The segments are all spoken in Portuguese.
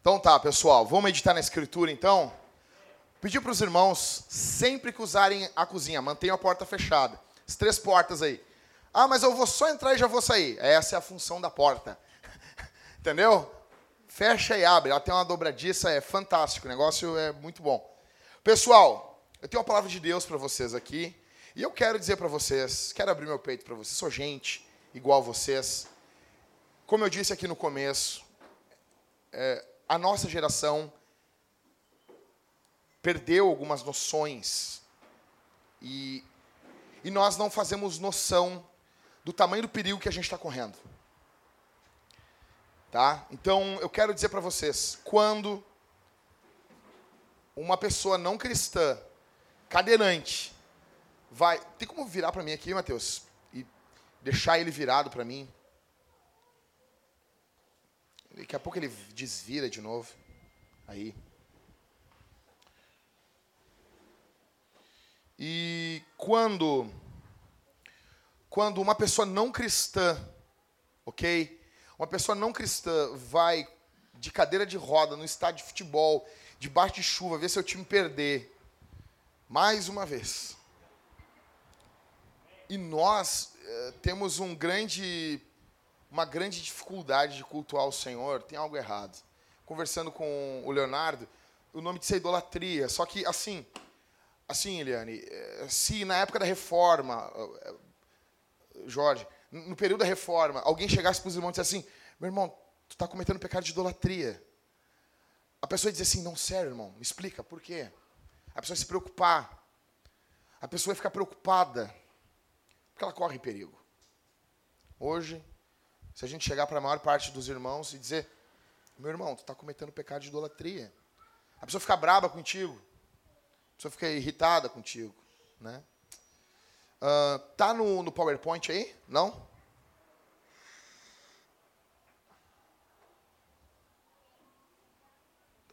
Então tá, pessoal, vamos meditar na escritura então? Pedir para os irmãos, sempre que usarem a cozinha, mantenham a porta fechada. As três portas aí. Ah, mas eu vou só entrar e já vou sair. Essa é a função da porta. Entendeu? Fecha e abre. Ela tem uma dobradiça, é fantástico. O negócio é muito bom. Pessoal, eu tenho uma palavra de Deus para vocês aqui. E eu quero dizer para vocês, quero abrir meu peito para vocês. Sou gente igual vocês. Como eu disse aqui no começo, é, a nossa geração perdeu algumas noções e, e nós não fazemos noção do tamanho do perigo que a gente está correndo. Tá? Então, eu quero dizer para vocês, quando uma pessoa não cristã, cadeirante, vai... Tem como virar para mim aqui, Mateus? E deixar ele virado para mim? Daqui a pouco ele desvira de novo. Aí. E quando quando uma pessoa não cristã, OK? Uma pessoa não cristã vai de cadeira de roda no estádio de futebol, debaixo de chuva, ver seu time perder mais uma vez. E nós eh, temos um grande uma grande dificuldade de cultuar o Senhor, tem algo errado. Conversando com o Leonardo, o nome disso é idolatria. Só que, assim, assim, Eliane, eh, se na época da reforma, eh, Jorge, no período da reforma, alguém chegasse para os irmãos e dissesse assim, meu irmão, tu está cometendo pecado de idolatria. A pessoa dizer assim, não, sério, irmão, me explica, por quê? A pessoa se preocupar. A pessoa ficar preocupada. Porque ela corre perigo. Hoje, se a gente chegar para a maior parte dos irmãos e dizer, meu irmão, tu está cometendo pecado de idolatria. A pessoa fica braba contigo. A pessoa fica irritada contigo. Né? Uh, tá no, no PowerPoint aí? Não?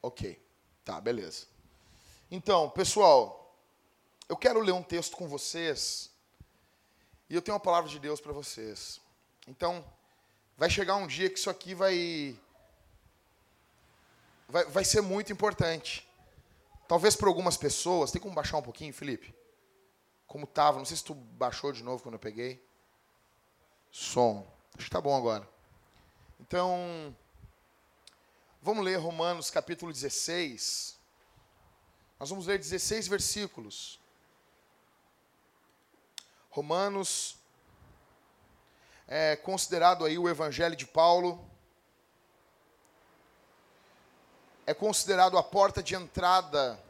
Ok. Tá, beleza. Então, pessoal, eu quero ler um texto com vocês. E eu tenho uma palavra de Deus para vocês. Então, vai chegar um dia que isso aqui vai, vai, vai ser muito importante. Talvez para algumas pessoas, tem como baixar um pouquinho, Felipe? Como estava, não sei se tu baixou de novo quando eu peguei. Som. Acho que está bom agora. Então, vamos ler Romanos capítulo 16. Nós vamos ler 16 versículos. Romanos é considerado aí o Evangelho de Paulo. É considerado a porta de entrada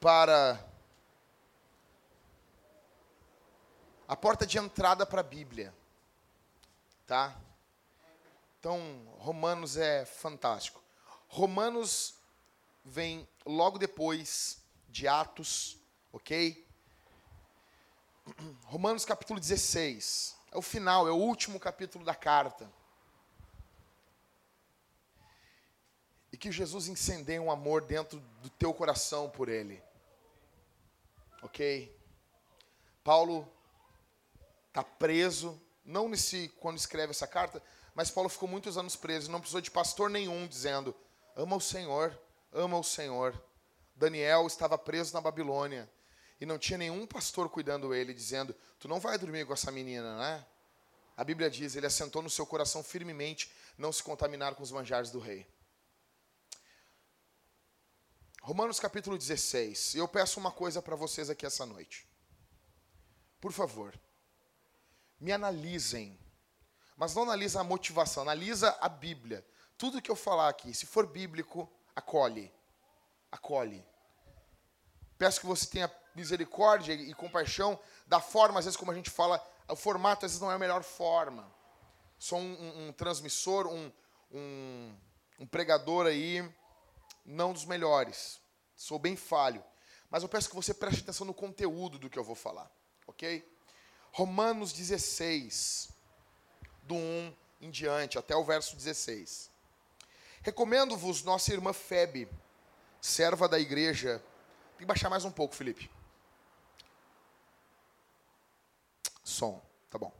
para a porta de entrada para a Bíblia. Tá? Então, Romanos é fantástico. Romanos vem logo depois de Atos, ok? Romanos capítulo 16 é o final, é o último capítulo da carta. E que Jesus incendeie um amor dentro do teu coração por Ele. Ok? Paulo está preso, não nesse quando escreve essa carta, mas Paulo ficou muitos anos preso, não precisou de pastor nenhum dizendo: ama o Senhor, ama o Senhor. Daniel estava preso na Babilônia e não tinha nenhum pastor cuidando ele, dizendo: Tu não vai dormir com essa menina, né? A Bíblia diz: Ele assentou no seu coração firmemente não se contaminar com os manjares do rei. Romanos capítulo 16. Eu peço uma coisa para vocês aqui essa noite. Por favor, me analisem. Mas não analisa a motivação, analisa a Bíblia. Tudo que eu falar aqui, se for bíblico, acolhe. Acolhe. Peço que você tenha misericórdia e compaixão da forma, às vezes, como a gente fala, o formato às vezes não é a melhor forma. Sou um, um, um transmissor, um, um pregador aí, não dos melhores. Sou bem falho. Mas eu peço que você preste atenção no conteúdo do que eu vou falar, ok? Romanos 16, do 1 em diante, até o verso 16. Recomendo-vos nossa irmã Febe, serva da igreja. Tem que baixar mais um pouco, Felipe. Som. Tá bom.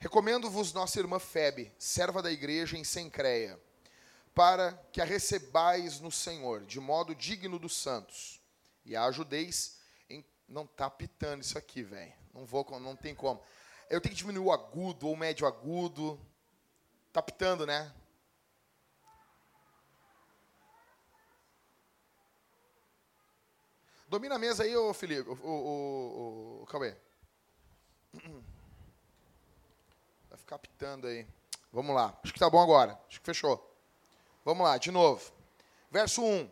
Recomendo-vos nossa irmã Febe, serva da igreja em Sencreia, para que a recebais no Senhor, de modo digno dos santos, e a ajudeis em... Não tá pitando isso aqui, velho. Não vou, não tem como. Eu tenho que diminuir o agudo ou médio agudo. Tá pitando, né? Domina a mesa aí, ô Felipe, ô, ô, ô, Cauê. Vai ficar pitando aí. Vamos lá. Acho que tá bom agora. Acho que fechou. Vamos lá, de novo. Verso 1.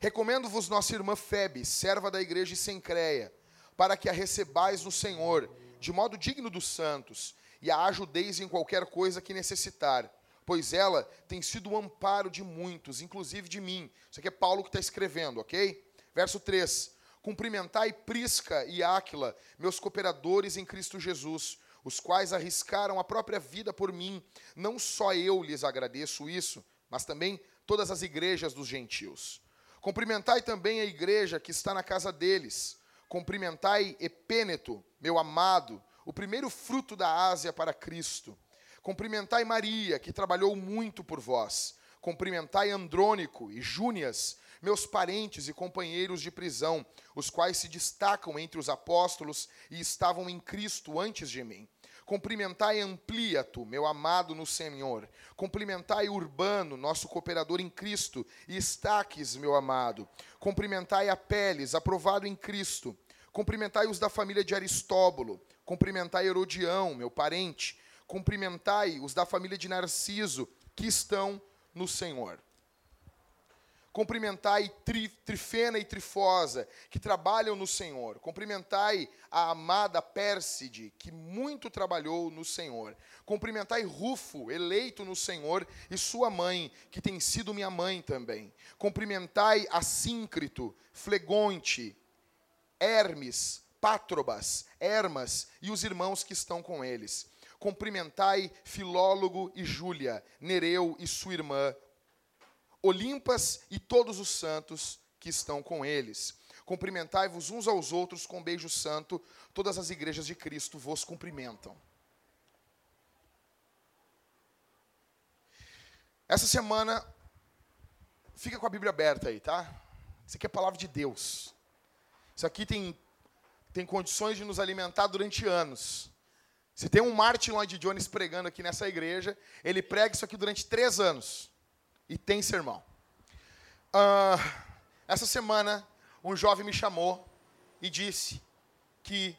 Recomendo-vos nossa irmã Febe, serva da igreja de Sencreia, para que a recebais no Senhor, de modo digno dos santos, e a ajudeis em qualquer coisa que necessitar, pois ela tem sido o amparo de muitos, inclusive de mim. Isso aqui é Paulo que está escrevendo, ok? Verso 3. Cumprimentai Prisca e Áquila, meus cooperadores em Cristo Jesus, os quais arriscaram a própria vida por mim. Não só eu lhes agradeço isso, mas também todas as igrejas dos gentios. Cumprimentai também a igreja que está na casa deles. Cumprimentai Epêneto, meu amado, o primeiro fruto da Ásia para Cristo. Cumprimentai Maria, que trabalhou muito por vós. Cumprimentai Andrônico e Júnias, meus parentes e companheiros de prisão, os quais se destacam entre os apóstolos e estavam em Cristo antes de mim. Cumprimentai Ampliato, meu amado no Senhor. Cumprimentai Urbano, nosso cooperador em Cristo, e Estaques, meu amado. Cumprimentai Apeles, aprovado em Cristo. Cumprimentai os da família de Aristóbulo. Cumprimentai Herodião, meu parente. Cumprimentai os da família de Narciso, que estão no Senhor. Cumprimentai tri, Trifena e Trifosa, que trabalham no Senhor. Cumprimentai a amada Pérside, que muito trabalhou no Senhor. Cumprimentai Rufo, eleito no Senhor, e sua mãe, que tem sido minha mãe também. Cumprimentai Assíncrito, Flegonte, Hermes, Pátrobas, Hermas e os irmãos que estão com eles. Cumprimentai Filólogo e Júlia, Nereu e sua irmã, Olimpas e todos os santos que estão com eles. Cumprimentai-vos uns aos outros com beijo santo, todas as igrejas de Cristo vos cumprimentam. Essa semana, fica com a Bíblia aberta aí, tá? Isso aqui é a palavra de Deus. Isso aqui tem, tem condições de nos alimentar durante anos. Se tem um Martin Lloyd Jones pregando aqui nessa igreja, ele prega isso aqui durante três anos. E tem sermão. Uh, essa semana, um jovem me chamou e disse que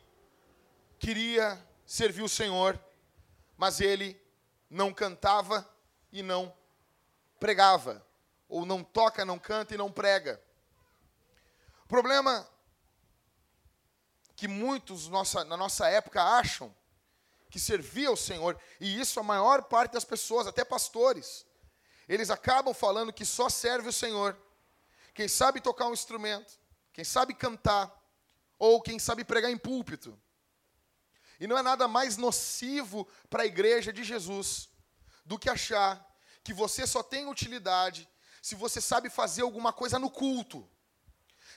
queria servir o Senhor, mas ele não cantava e não pregava. Ou não toca, não canta e não prega. O problema que muitos nossa, na nossa época acham que servir ao Senhor, e isso a maior parte das pessoas, até pastores, eles acabam falando que só serve o Senhor. Quem sabe tocar um instrumento, quem sabe cantar, ou quem sabe pregar em púlpito. E não é nada mais nocivo para a igreja de Jesus do que achar que você só tem utilidade se você sabe fazer alguma coisa no culto.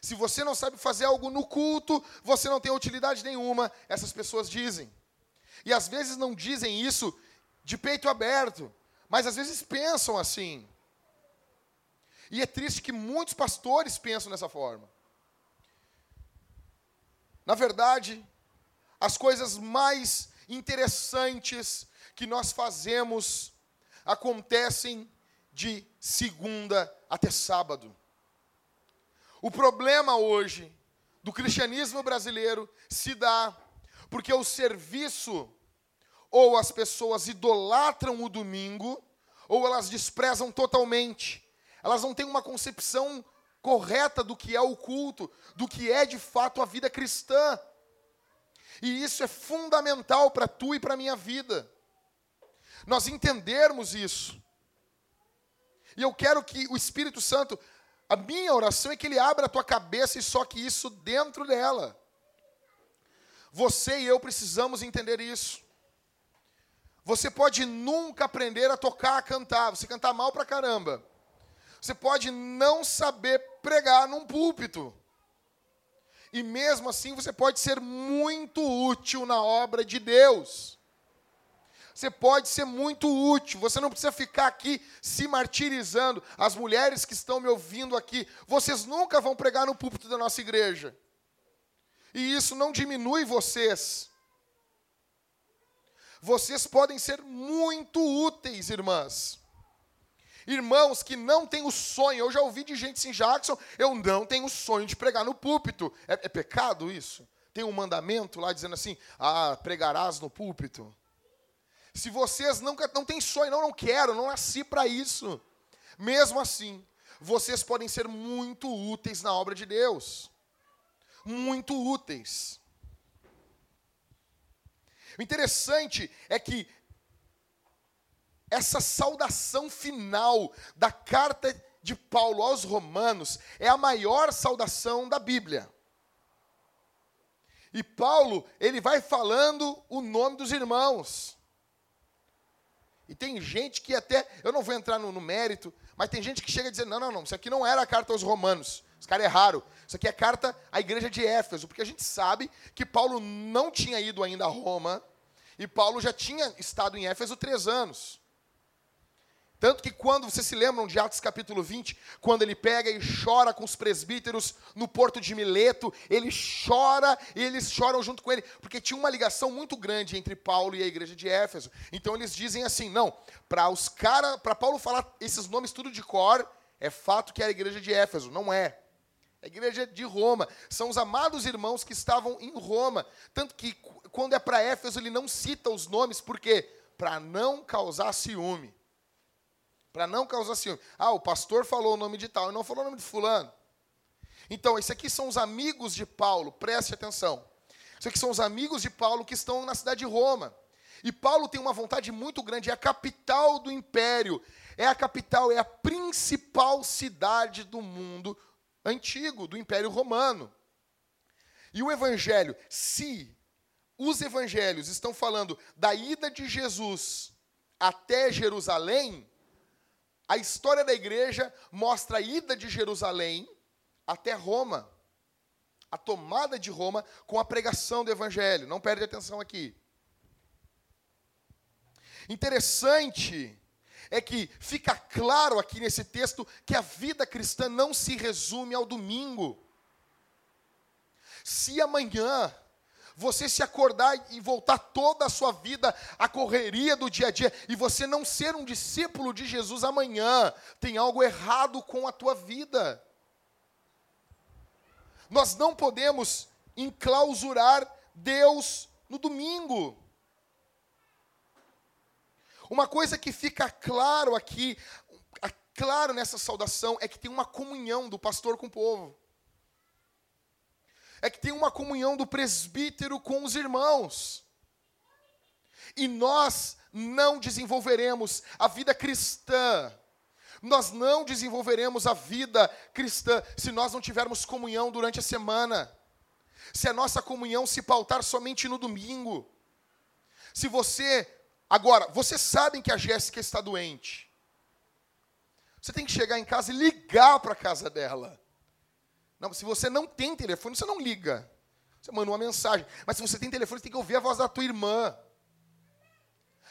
Se você não sabe fazer algo no culto, você não tem utilidade nenhuma, essas pessoas dizem. E às vezes não dizem isso de peito aberto, mas às vezes pensam assim. E é triste que muitos pastores pensam dessa forma. Na verdade, as coisas mais interessantes que nós fazemos acontecem de segunda até sábado. O problema hoje do cristianismo brasileiro se dá porque o serviço ou as pessoas idolatram o domingo, ou elas desprezam totalmente. Elas não têm uma concepção correta do que é o culto, do que é de fato a vida cristã. E isso é fundamental para tu e para minha vida. Nós entendermos isso. E eu quero que o Espírito Santo, a minha oração é que ele abra a tua cabeça e só que isso dentro dela. Você e eu precisamos entender isso. Você pode nunca aprender a tocar, a cantar, você cantar mal pra caramba. Você pode não saber pregar num púlpito. E mesmo assim você pode ser muito útil na obra de Deus. Você pode ser muito útil, você não precisa ficar aqui se martirizando. As mulheres que estão me ouvindo aqui, vocês nunca vão pregar no púlpito da nossa igreja. E isso não diminui vocês. Vocês podem ser muito úteis, irmãs. Irmãos que não têm o sonho, eu já ouvi de gente assim, Jackson, eu não tenho o sonho de pregar no púlpito. É, é pecado isso? Tem um mandamento lá dizendo assim, ah, pregarás no púlpito. Se vocês nunca não têm sonho, não, não quero, não nasci para isso. Mesmo assim, vocês podem ser muito úteis na obra de Deus. Muito úteis. O interessante é que essa saudação final da carta de Paulo aos Romanos é a maior saudação da Bíblia. E Paulo, ele vai falando o nome dos irmãos. E tem gente que até, eu não vou entrar no, no mérito, mas tem gente que chega a dizer: não, não, não, isso aqui não era a carta aos Romanos. Os caras erraram. Isso aqui é carta à igreja de Éfeso, porque a gente sabe que Paulo não tinha ido ainda a Roma, e Paulo já tinha estado em Éfeso três anos. Tanto que quando, vocês se lembram de Atos capítulo 20, quando ele pega e chora com os presbíteros no porto de Mileto, ele chora e eles choram junto com ele, porque tinha uma ligação muito grande entre Paulo e a igreja de Éfeso. Então eles dizem assim: não, para os cara, para Paulo falar esses nomes tudo de cor, é fato que era a igreja de Éfeso, não é. A igreja de Roma. São os amados irmãos que estavam em Roma. Tanto que quando é para Éfeso, ele não cita os nomes, por quê? Para não causar ciúme. Para não causar ciúme. Ah, o pastor falou o nome de tal e não falou o nome de fulano. Então, esses aqui são os amigos de Paulo, preste atenção. Esses aqui são os amigos de Paulo que estão na cidade de Roma. E Paulo tem uma vontade muito grande, é a capital do império, é a capital, é a principal cidade do mundo antigo, do Império Romano. E o evangelho, se os evangelhos estão falando da ida de Jesus até Jerusalém, a história da igreja mostra a ida de Jerusalém até Roma, a tomada de Roma com a pregação do evangelho. Não perde atenção aqui. Interessante é que fica claro aqui nesse texto que a vida cristã não se resume ao domingo. Se amanhã você se acordar e voltar toda a sua vida à correria do dia a dia e você não ser um discípulo de Jesus amanhã, tem algo errado com a tua vida. Nós não podemos enclausurar Deus no domingo. Uma coisa que fica claro aqui, claro nessa saudação, é que tem uma comunhão do pastor com o povo é que tem uma comunhão do presbítero com os irmãos. E nós não desenvolveremos a vida cristã. Nós não desenvolveremos a vida cristã se nós não tivermos comunhão durante a semana. Se a nossa comunhão se pautar somente no domingo. Se você. Agora, vocês sabem que a Jéssica está doente. Você tem que chegar em casa e ligar para a casa dela. Não, se você não tem telefone, você não liga. Você manda uma mensagem. Mas se você tem telefone, você tem que ouvir a voz da tua irmã.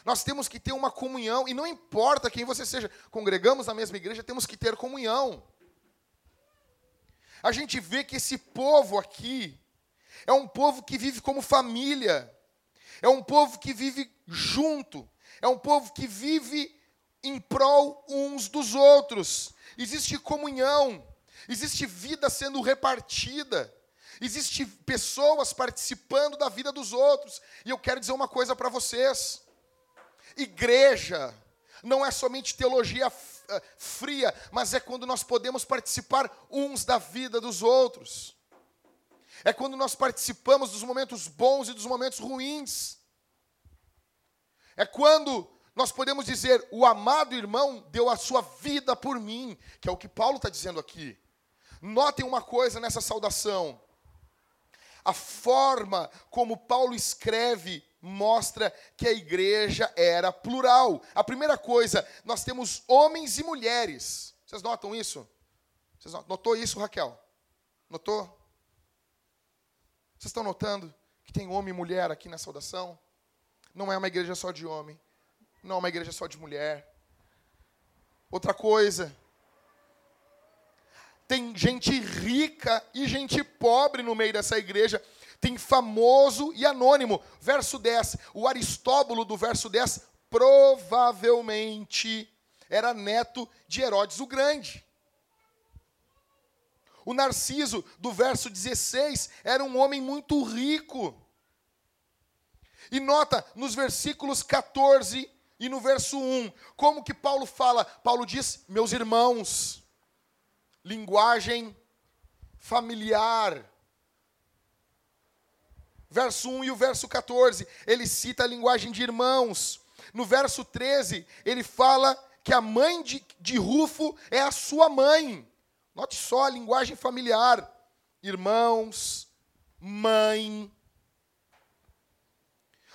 Nós temos que ter uma comunhão, e não importa quem você seja, congregamos na mesma igreja, temos que ter comunhão. A gente vê que esse povo aqui é um povo que vive como família, é um povo que vive junto, é um povo que vive em prol uns dos outros. Existe comunhão. Existe vida sendo repartida. Existe pessoas participando da vida dos outros. E eu quero dizer uma coisa para vocês. Igreja não é somente teologia eh, fria, mas é quando nós podemos participar uns da vida dos outros. É quando nós participamos dos momentos bons e dos momentos ruins. É quando nós podemos dizer: o amado irmão deu a sua vida por mim, que é o que Paulo está dizendo aqui. Notem uma coisa nessa saudação. A forma como Paulo escreve mostra que a igreja era plural. A primeira coisa, nós temos homens e mulheres. Vocês notam isso? Vocês notou isso, Raquel? Notou? Vocês estão notando que tem homem e mulher aqui na saudação? Não é uma igreja só de homem. Não é uma igreja só de mulher. Outra coisa. Tem gente rica e gente pobre no meio dessa igreja. Tem famoso e anônimo. Verso 10. O Aristóbulo do verso 10 provavelmente era neto de Herodes o Grande. O Narciso, do verso 16, era um homem muito rico. E nota, nos versículos 14 e no verso 1, como que Paulo fala? Paulo diz: Meus irmãos, linguagem familiar. Verso 1 e o verso 14, ele cita a linguagem de irmãos. No verso 13, ele fala que a mãe de, de Rufo é a sua mãe. Note só a linguagem familiar: irmãos, mãe.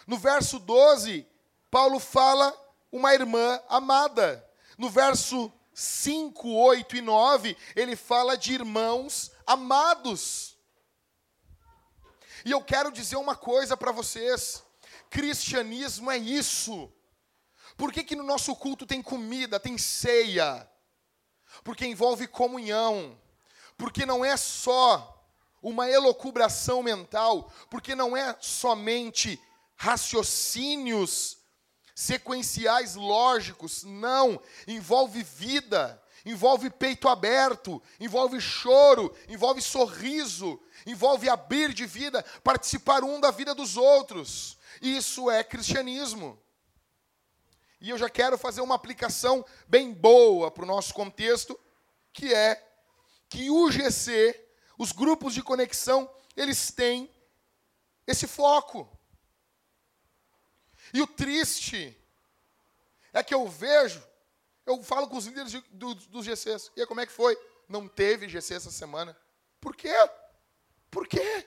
No verso 12, Paulo fala uma irmã amada. No verso 5, 8 e 9, ele fala de irmãos amados. E eu quero dizer uma coisa para vocês: cristianismo é isso. Por que, que no nosso culto tem comida, tem ceia? porque envolve comunhão, porque não é só uma elocubração mental, porque não é somente raciocínios sequenciais lógicos, não, envolve vida, envolve peito aberto, envolve choro, envolve sorriso, envolve abrir de vida, participar um da vida dos outros. Isso é cristianismo. E eu já quero fazer uma aplicação bem boa para o nosso contexto, que é que o GC, os grupos de conexão, eles têm esse foco. E o triste é que eu vejo, eu falo com os líderes de, do, dos GCs, e aí, como é que foi? Não teve GC essa semana. Por quê? Por quê?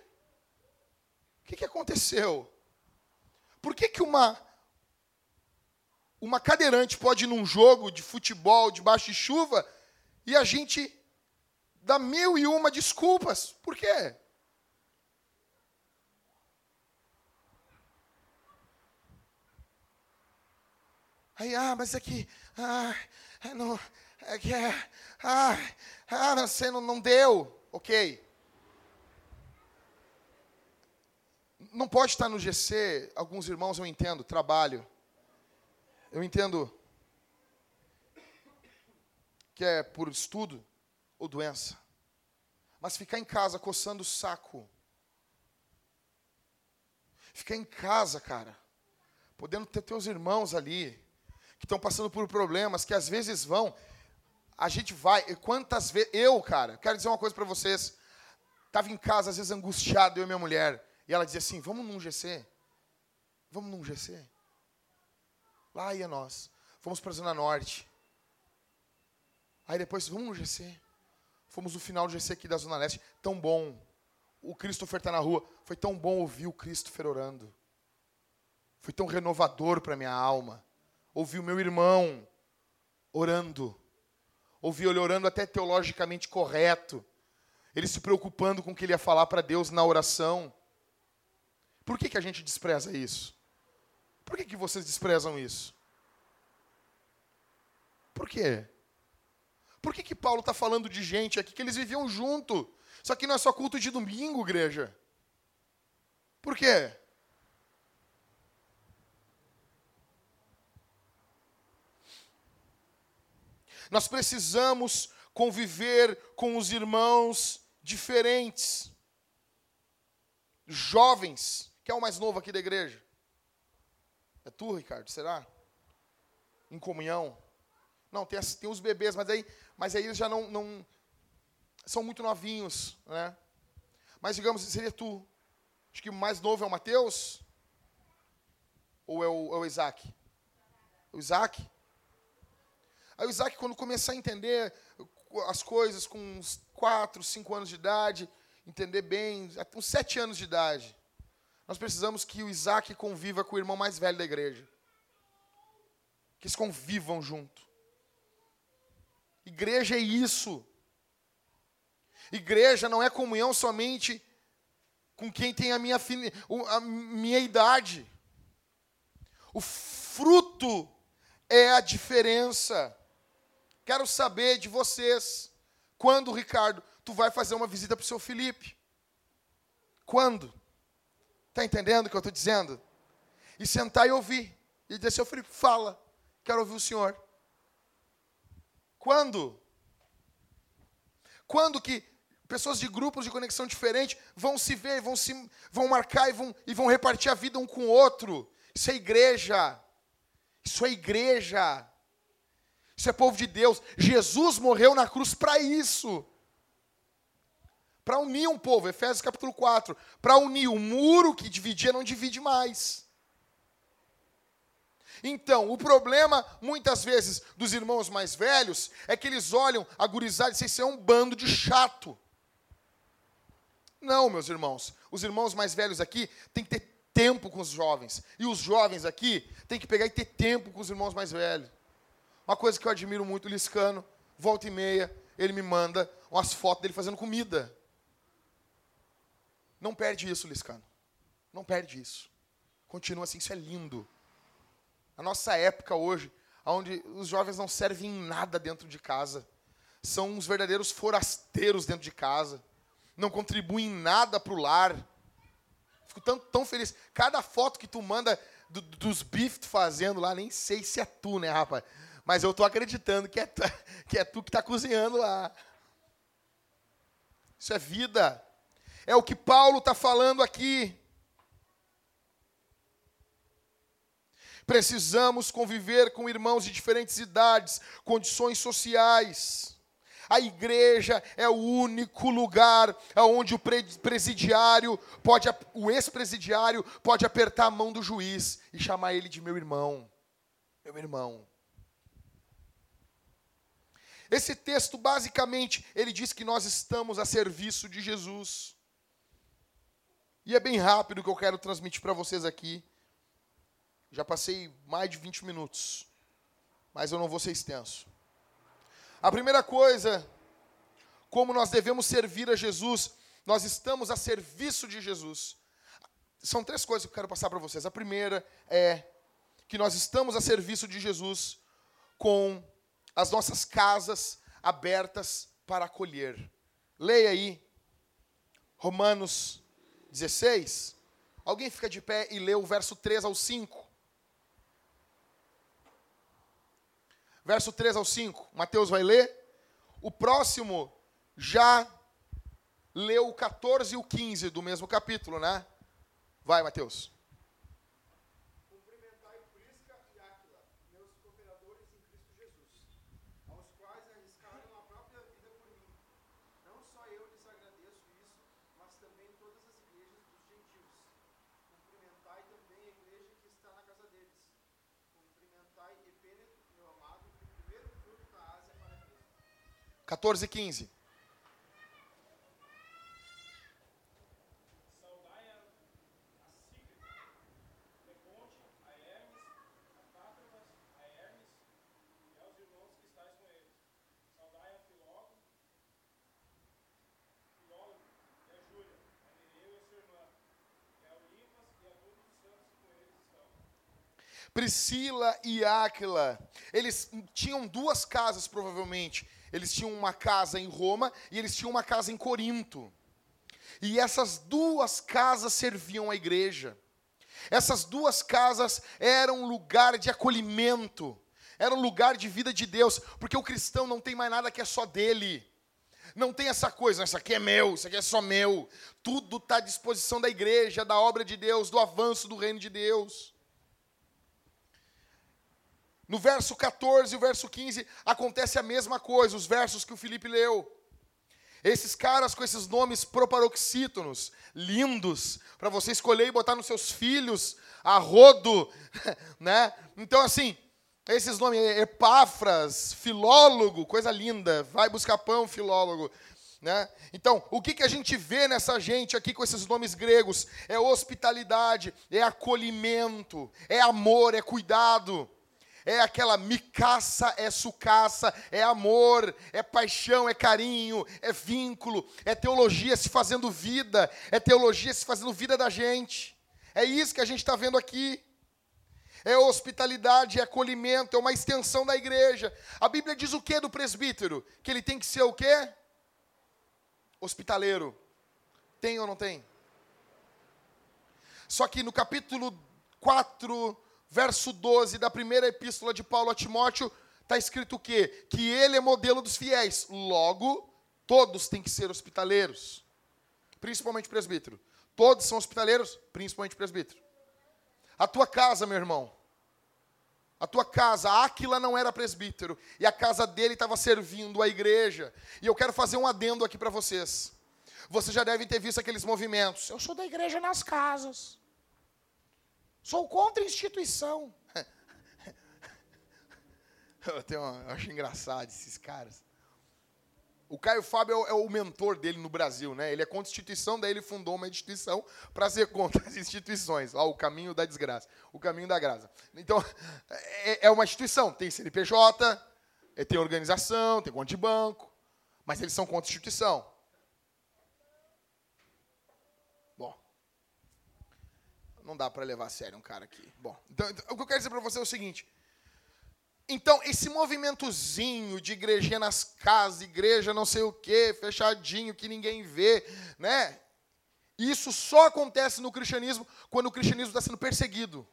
O que, que aconteceu? Por que, que uma uma cadeirante pode ir num jogo de futebol debaixo de chuva e a gente dá mil e uma desculpas. Por quê? Aí, ah, mas é que, ah, é não, é que, é, ah, ah, você não, não deu, ok. Não pode estar no GC, alguns irmãos eu entendo, trabalho. Eu entendo que é por estudo ou doença. Mas ficar em casa coçando o saco. Ficar em casa, cara, podendo ter teus irmãos ali, que estão passando por problemas, que às vezes vão. A gente vai, quantas vezes. Eu, cara, quero dizer uma coisa para vocês. Estava em casa, às vezes angustiado, eu e minha mulher. E ela dizia assim: Vamos num GC. Vamos num GC. Lá ia nós. Fomos para a Zona Norte. Aí depois, vamos no GC. Fomos no final do GC aqui da Zona Leste. Tão bom. O Christopher está na rua. Foi tão bom ouvir o Christopher orando. Foi tão renovador para minha alma. Ouvir o meu irmão orando. Ouvir ele orando até teologicamente correto. Ele se preocupando com o que ele ia falar para Deus na oração. Por que, que a gente despreza isso? Por que, que vocês desprezam isso? Por quê? Por que, que Paulo está falando de gente aqui que eles viviam junto? Isso aqui não é só culto de domingo, igreja. Por quê? Nós precisamos conviver com os irmãos diferentes. Jovens, que é o mais novo aqui da igreja. É tu, Ricardo? Será? Em comunhão? Não, tem, tem os bebês, mas aí, mas aí eles já não, não são muito novinhos, né? Mas digamos, seria tu. Acho que o mais novo é o Mateus? Ou é o, é o Isaac? O Isaac? Aí o Isaac, quando começar a entender as coisas com uns 4, 5 anos de idade, entender bem, até uns 7 anos de idade, nós precisamos que o Isaac conviva com o irmão mais velho da igreja. Que eles convivam junto. Igreja é isso. Igreja não é comunhão somente com quem tem a minha, a minha idade. O fruto é a diferença. Quero saber de vocês. Quando, Ricardo, tu vai fazer uma visita para o seu Felipe? Quando? Está entendendo o que eu estou dizendo? E sentar e ouvir. E dizer, seu Felipe, fala. Quero ouvir o senhor. Quando? Quando que pessoas de grupos de conexão diferente vão se ver, vão se vão marcar e vão, e vão repartir a vida um com o outro? Isso é igreja. Isso é igreja. Isso é povo de Deus. Jesus morreu na cruz para isso. Para unir um povo, Efésios capítulo 4. Para unir o muro que dividia, não divide mais. Então, o problema, muitas vezes, dos irmãos mais velhos, é que eles olham a gurizada e dizem, isso é um bando de chato. Não, meus irmãos. Os irmãos mais velhos aqui têm que ter tempo com os jovens. E os jovens aqui têm que pegar e ter tempo com os irmãos mais velhos. Uma coisa que eu admiro muito, o Liscano, volta e meia, ele me manda umas fotos dele fazendo comida. Não perde isso, Liscano. Não perde isso. Continua assim, isso é lindo. A nossa época hoje, onde os jovens não servem em nada dentro de casa, são uns verdadeiros forasteiros dentro de casa, não contribuem em nada para o lar, Fico tão, tão feliz. Cada foto que tu manda do, dos bifes fazendo lá, nem sei se é tu, né, rapaz? Mas eu tô acreditando que é, tu, que é tu que tá cozinhando lá. Isso é vida. É o que Paulo está falando aqui. Precisamos conviver com irmãos de diferentes idades, condições sociais. A igreja é o único lugar onde o presidiário pode, o ex-presidiário pode apertar a mão do juiz e chamar ele de meu irmão. Meu irmão. Esse texto, basicamente, ele diz que nós estamos a serviço de Jesus. E é bem rápido que eu quero transmitir para vocês aqui. Já passei mais de 20 minutos, mas eu não vou ser extenso. A primeira coisa, como nós devemos servir a Jesus, nós estamos a serviço de Jesus. São três coisas que eu quero passar para vocês. A primeira é que nós estamos a serviço de Jesus com as nossas casas abertas para acolher. Leia aí, Romanos 16. Alguém fica de pé e lê o verso 3 ao 5. verso 3 ao 5. Mateus vai ler. O próximo já leu o 14 e o 15 do mesmo capítulo, né? Vai, Mateus. E 15. Priscila e Áquila, eles tinham duas casas provavelmente. Eles tinham uma casa em Roma e eles tinham uma casa em Corinto. E essas duas casas serviam à igreja. Essas duas casas eram lugar de acolhimento, era um lugar de vida de Deus, porque o cristão não tem mais nada que é só dele. Não tem essa coisa, isso aqui é meu, isso aqui é só meu. Tudo está à disposição da igreja, da obra de Deus, do avanço do reino de Deus. No verso 14 e o verso 15 acontece a mesma coisa, os versos que o Felipe leu. Esses caras com esses nomes proparoxítonos, lindos, para você escolher e botar nos seus filhos, a rodo, né? Então, assim, esses nomes, Epáfras, filólogo, coisa linda, vai buscar pão, filólogo. Né? Então, o que, que a gente vê nessa gente aqui com esses nomes gregos? É hospitalidade, é acolhimento, é amor, é cuidado. É aquela micaça, é sucaça, é amor, é paixão, é carinho, é vínculo, é teologia se fazendo vida, é teologia se fazendo vida da gente. É isso que a gente está vendo aqui. É hospitalidade, é acolhimento, é uma extensão da igreja. A Bíblia diz o que do presbítero? Que ele tem que ser o quê? Hospitaleiro. Tem ou não tem? Só que no capítulo 4, verso 12 da primeira epístola de Paulo a Timóteo, está escrito o quê? Que ele é modelo dos fiéis. Logo, todos têm que ser hospitaleiros. Principalmente presbítero. Todos são hospitaleiros, principalmente presbítero. A tua casa, meu irmão. A tua casa, Áquila não era presbítero. E a casa dele estava servindo a igreja. E eu quero fazer um adendo aqui para vocês. Vocês já devem ter visto aqueles movimentos. Eu sou da igreja nas casas. Sou contra a instituição. eu, tenho uma, eu acho engraçado esses caras. O Caio Fábio é o, é o, mentor dele no Brasil, né? Ele é contra a instituição, daí ele fundou uma instituição para ser contra as instituições. O caminho da desgraça, o caminho da graça. Então, é, é uma instituição. Tem CNPJ, é, tem organização, tem conta de banco, mas eles são contra a instituição. Não dá para levar a sério um cara aqui. Bom, então, então, o que eu quero dizer para você é o seguinte. Então, esse movimentozinho de igrejinha nas casas, igreja não sei o quê, fechadinho, que ninguém vê, né? Isso só acontece no cristianismo quando o cristianismo está sendo perseguido.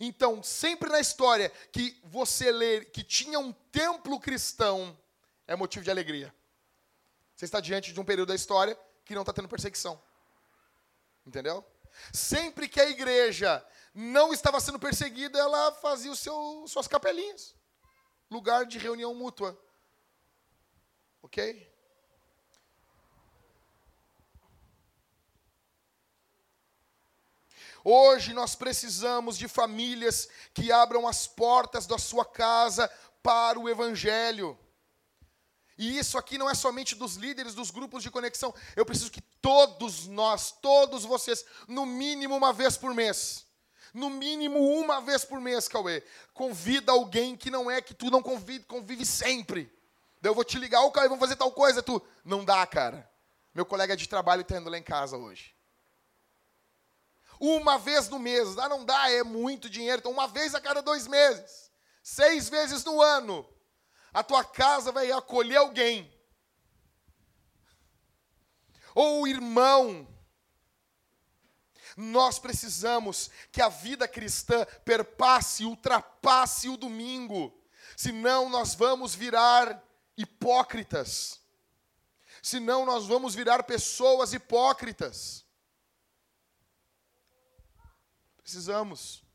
Então, sempre na história que você lê que tinha um templo cristão, é motivo de alegria. Você está diante de um período da história que não está tendo perseguição. Entendeu? Sempre que a igreja não estava sendo perseguida, ela fazia o seu, suas capelinhas lugar de reunião mútua. Ok? Hoje nós precisamos de famílias que abram as portas da sua casa para o Evangelho. E isso aqui não é somente dos líderes dos grupos de conexão. Eu preciso que todos nós, todos vocês, no mínimo uma vez por mês, no mínimo uma vez por mês, Cauê, convida alguém que não é que tu não convive, convive sempre. Daí eu vou te ligar, ô Cauê, vamos fazer tal coisa, tu. Não dá, cara. Meu colega de trabalho está indo lá em casa hoje. Uma vez no mês, ah, não dá, é muito dinheiro. Então, uma vez a cada dois meses. Seis vezes no ano a tua casa vai acolher alguém. Ou irmão, nós precisamos que a vida cristã perpasse, ultrapasse o domingo, senão nós vamos virar hipócritas. Senão nós vamos virar pessoas hipócritas. Precisamos.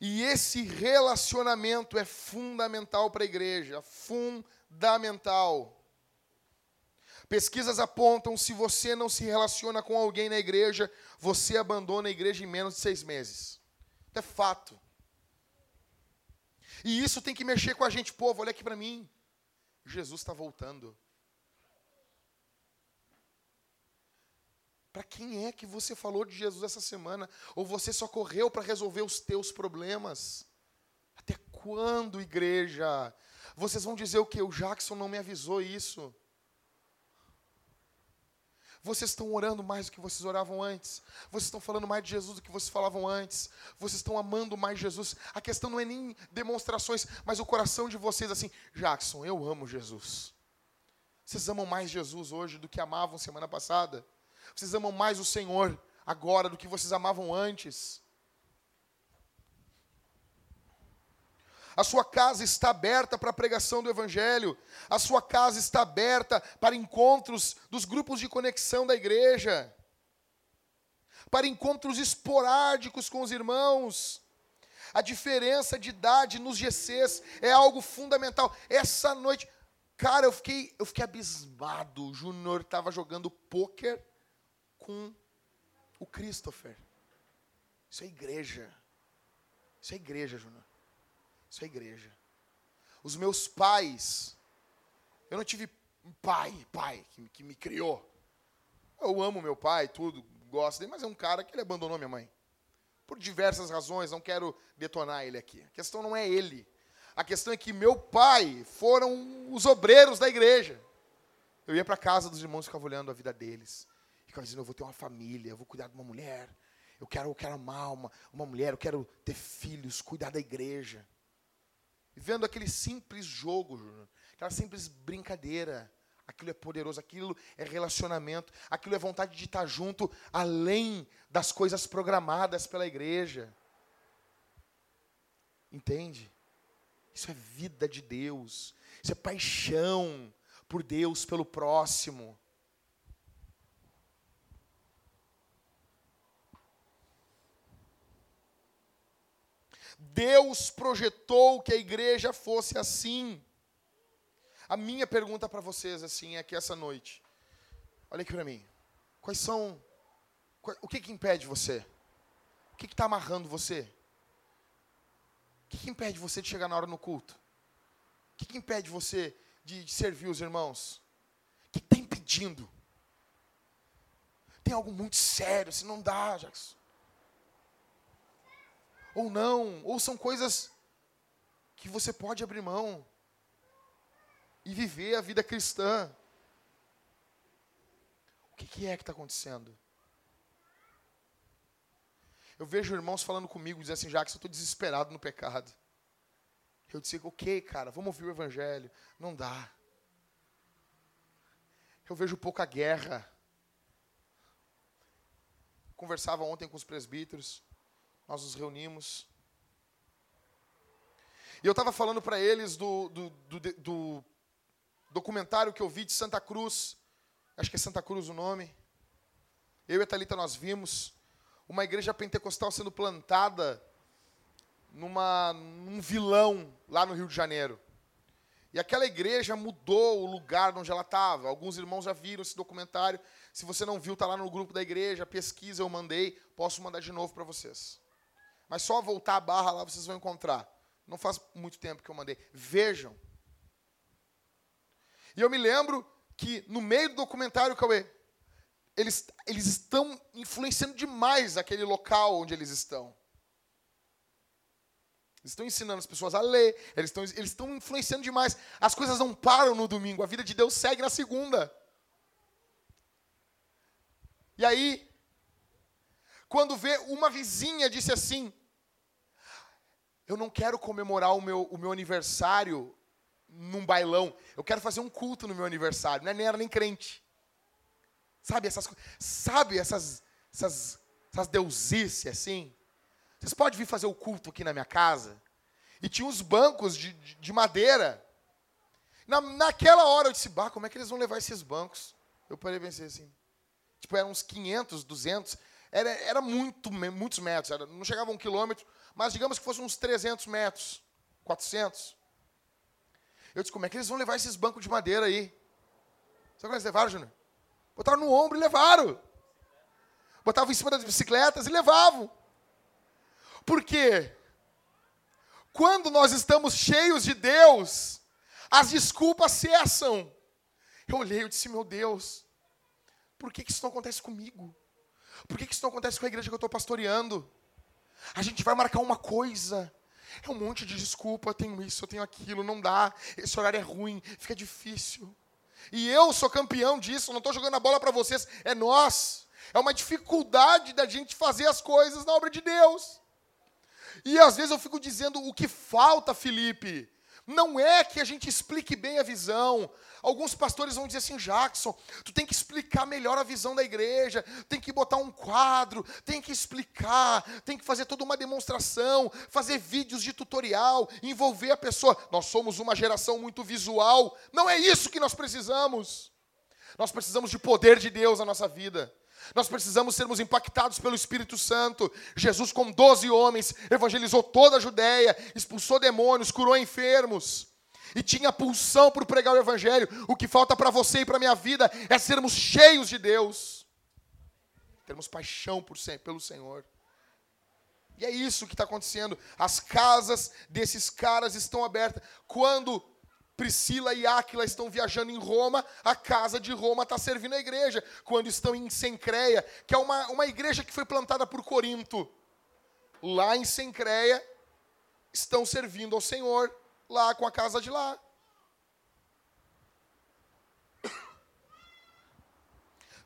E esse relacionamento é fundamental para a igreja, fundamental. Pesquisas apontam se você não se relaciona com alguém na igreja, você abandona a igreja em menos de seis meses. É fato. E isso tem que mexer com a gente, povo. Olha aqui para mim. Jesus está voltando. Para quem é que você falou de Jesus essa semana? Ou você só correu para resolver os teus problemas? Até quando, igreja? Vocês vão dizer o que? O Jackson não me avisou isso. Vocês estão orando mais do que vocês oravam antes. Vocês estão falando mais de Jesus do que vocês falavam antes. Vocês estão amando mais Jesus. A questão não é nem demonstrações, mas o coração de vocês assim, Jackson, eu amo Jesus. Vocês amam mais Jesus hoje do que amavam semana passada? Vocês amam mais o Senhor agora do que vocês amavam antes. A sua casa está aberta para a pregação do Evangelho. A sua casa está aberta para encontros dos grupos de conexão da igreja. Para encontros esporádicos com os irmãos. A diferença de idade nos GCs é algo fundamental. Essa noite, cara, eu fiquei, eu fiquei abismado. O Júnior estava jogando pôquer com o Christopher. Isso é igreja. Isso é igreja, Júnior. Isso é igreja. Os meus pais, eu não tive pai, pai, que, que me criou. Eu amo meu pai, tudo, gosto dele, mas é um cara que ele abandonou minha mãe. Por diversas razões, não quero detonar ele aqui. A questão não é ele. A questão é que meu pai foram os obreiros da igreja. Eu ia para casa dos irmãos e ficava olhando a vida deles. Ficava dizendo, eu vou ter uma família, eu vou cuidar de uma mulher. Eu quero, eu quero amar uma, uma mulher, eu quero ter filhos, cuidar da igreja. E vendo aquele simples jogo, aquela simples brincadeira. Aquilo é poderoso, aquilo é relacionamento, aquilo é vontade de estar junto, além das coisas programadas pela igreja. Entende? Isso é vida de Deus, isso é paixão por Deus, pelo próximo. Deus projetou que a igreja fosse assim. A minha pergunta para vocês assim é que essa noite, olha aqui para mim, quais são, o que que impede você? O que está amarrando você? O que, que, impede você de chegar na hora no culto? O que, que impede você de, de, servir os irmãos? O que está impedindo? Tem algo muito sério, se não dá, Jackson ou não, ou são coisas que você pode abrir mão e viver a vida cristã. O que, é que está acontecendo? Eu vejo irmãos falando comigo, dizendo assim, já que eu estou desesperado no pecado. Eu disse, ok, cara, vamos ouvir o evangelho. Não dá. Eu vejo pouca guerra. Conversava ontem com os presbíteros nós nos reunimos. E eu estava falando para eles do, do, do, do, documentário que eu vi de Santa Cruz, acho que é Santa Cruz o nome. Eu e a Thalita nós vimos uma igreja pentecostal sendo plantada numa, num vilão lá no Rio de Janeiro. E aquela igreja mudou o lugar onde ela estava. Alguns irmãos já viram esse documentário. Se você não viu, está lá no grupo da igreja, pesquisa, eu mandei. Posso mandar de novo para vocês. Mas só voltar a barra lá vocês vão encontrar. Não faz muito tempo que eu mandei. Vejam. E eu me lembro que no meio do documentário, Cauê, eles, eles estão influenciando demais aquele local onde eles estão. Eles estão ensinando as pessoas a ler, eles estão, eles estão influenciando demais. As coisas não param no domingo, a vida de Deus segue na segunda. E aí, quando vê uma vizinha disse assim: eu não quero comemorar o meu, o meu aniversário num bailão. Eu quero fazer um culto no meu aniversário. Não é era nem crente. Sabe essas sabe essas essas, essas deusices assim? Vocês podem vir fazer o culto aqui na minha casa? E tinha uns bancos de, de, de madeira. Na, naquela hora eu disse, bah, como é que eles vão levar esses bancos? Eu parei e pensei assim. Tipo, eram uns 500, 200. Era, era muito, muitos metros. Era, não chegava a um quilômetro mas digamos que fosse uns 300 metros, 400. Eu disse, como é que eles vão levar esses bancos de madeira aí? Sabe como eles levaram, Júnior? Botaram no ombro e levaram. Botavam em cima das bicicletas e levavam. Por quê? Quando nós estamos cheios de Deus, as desculpas cessam. Eu olhei e disse, meu Deus, por que, que isso não acontece comigo? Por que, que isso não acontece com a igreja que eu estou pastoreando? A gente vai marcar uma coisa. É um monte de desculpa, eu tenho isso, eu tenho aquilo, não dá, esse horário é ruim, fica difícil. E eu sou campeão disso, não estou jogando a bola para vocês, é nós. É uma dificuldade da gente fazer as coisas na obra de Deus. E às vezes eu fico dizendo o que falta, Felipe. Não é que a gente explique bem a visão. Alguns pastores vão dizer assim, Jackson, tu tem que explicar melhor a visão da igreja, tem que botar um quadro, tem que explicar, tem que fazer toda uma demonstração, fazer vídeos de tutorial, envolver a pessoa. Nós somos uma geração muito visual. Não é isso que nós precisamos. Nós precisamos de poder de Deus na nossa vida. Nós precisamos sermos impactados pelo Espírito Santo. Jesus, com 12 homens, evangelizou toda a Judéia, expulsou demônios, curou enfermos. E tinha pulsão por pregar o Evangelho. O que falta para você e para a minha vida é sermos cheios de Deus. Termos paixão por, pelo Senhor. E é isso que está acontecendo. As casas desses caras estão abertas. Quando Priscila e Áquila estão viajando em Roma, a casa de Roma está servindo a igreja. Quando estão em Sencreia, que é uma, uma igreja que foi plantada por Corinto, lá em Sencreia, estão servindo ao Senhor, lá com a casa de lá.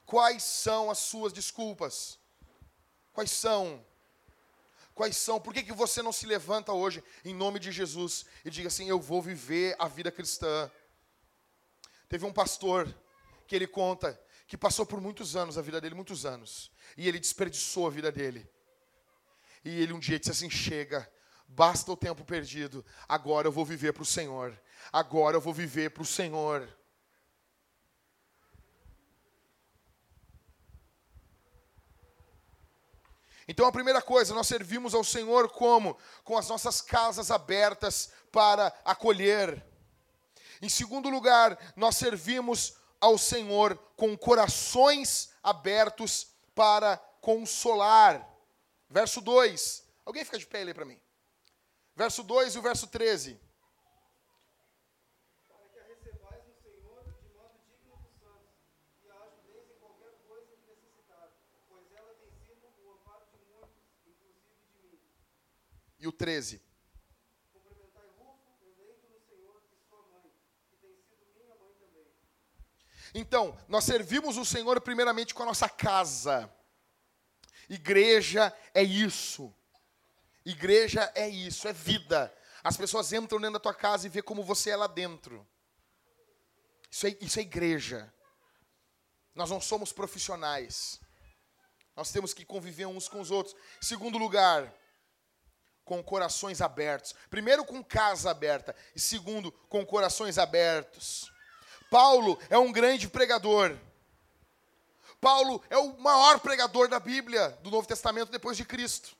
Quais são as suas desculpas? Quais são? Quais são? Por que, que você não se levanta hoje em nome de Jesus e diga assim: Eu vou viver a vida cristã? Teve um pastor que ele conta que passou por muitos anos, a vida dele, muitos anos, e ele desperdiçou a vida dele. E ele um dia disse assim: Chega, basta o tempo perdido, agora eu vou viver para o Senhor, agora eu vou viver para o Senhor. Então a primeira coisa, nós servimos ao Senhor como? Com as nossas casas abertas para acolher. Em segundo lugar, nós servimos ao Senhor com corações abertos para consolar. Verso 2. Alguém fica de pé ali para mim. Verso 2 e o verso 13. e o 13. Cumprimentai Rufo, eleito no Senhor, e sua mãe, que tem sido minha mãe também. Então, nós servimos o Senhor primeiramente com a nossa casa. Igreja é isso. Igreja é isso, é vida. As pessoas entram dentro da tua casa e vê como você é lá dentro. Isso é, isso é igreja. Nós não somos profissionais. Nós temos que conviver uns com os outros. Segundo lugar, com corações abertos. Primeiro, com casa aberta. E segundo, com corações abertos. Paulo é um grande pregador. Paulo é o maior pregador da Bíblia, do Novo Testamento, depois de Cristo.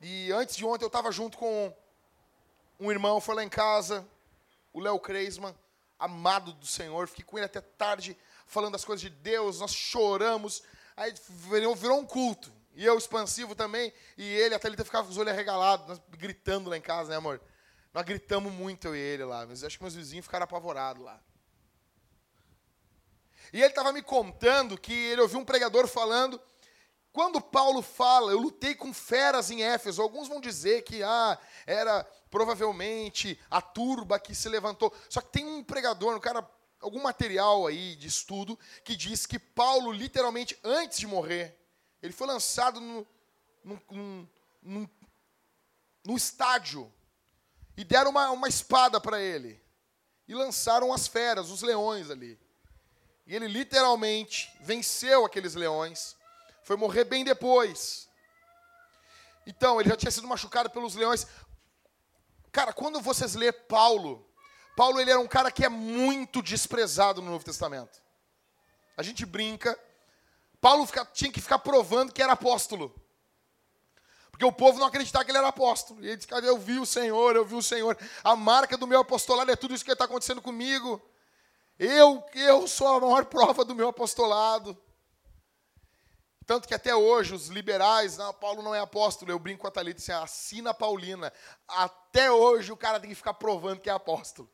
E antes de ontem eu estava junto com um irmão, foi lá em casa, o Léo Kreisman, amado do Senhor. Fiquei com ele até tarde, falando das coisas de Deus, nós choramos. Aí virou, virou um culto. E eu expansivo também, e ele, a Thalita ficava com os olhos arregalados, gritando lá em casa, né, amor? Nós gritamos muito, eu e ele lá, mas acho que meus vizinhos ficaram apavorados lá. E ele estava me contando que ele ouviu um pregador falando, quando Paulo fala, eu lutei com feras em Éfeso, alguns vão dizer que ah, era provavelmente a turba que se levantou. Só que tem um pregador, um cara, algum material aí de estudo, que diz que Paulo, literalmente, antes de morrer, ele foi lançado no, no estádio e deram uma, uma espada para ele. E lançaram as feras, os leões ali. E ele literalmente venceu aqueles leões. Foi morrer bem depois. Então, ele já tinha sido machucado pelos leões. Cara, quando vocês lê Paulo, Paulo ele era um cara que é muito desprezado no Novo Testamento. A gente brinca Paulo fica, tinha que ficar provando que era apóstolo. Porque o povo não acreditava que ele era apóstolo. E ele disse, eu vi o Senhor, eu vi o Senhor. A marca do meu apostolado é tudo isso que está acontecendo comigo. Eu, eu sou a maior prova do meu apostolado. Tanto que até hoje os liberais, não, Paulo não é apóstolo, eu brinco com a Thalita, assim, assina Paulina. Até hoje o cara tem que ficar provando que é apóstolo.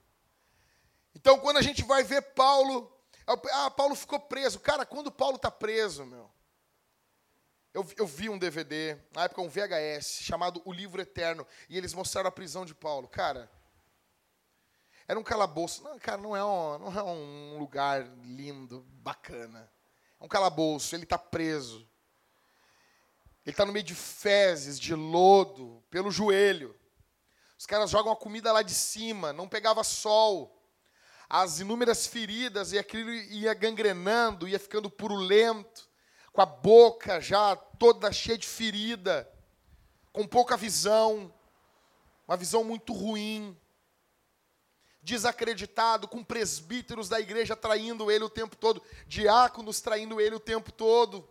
Então quando a gente vai ver Paulo ah, Paulo ficou preso. Cara, quando Paulo está preso, meu. Eu, eu, vi um DVD, na época um VHS, chamado O Livro Eterno, e eles mostraram a prisão de Paulo. Cara, era um calabouço. Não, cara, não é um, não é um lugar lindo, bacana. É um calabouço, ele está preso. Ele está no meio de fezes, de lodo, pelo joelho. Os caras jogam a comida lá de cima, não pegava sol as inúmeras feridas e aquilo ia gangrenando, ia ficando purulento, com a boca já toda cheia de ferida, com pouca visão, uma visão muito ruim, desacreditado, com presbíteros da igreja traindo ele o tempo todo, diáconos traindo ele o tempo todo.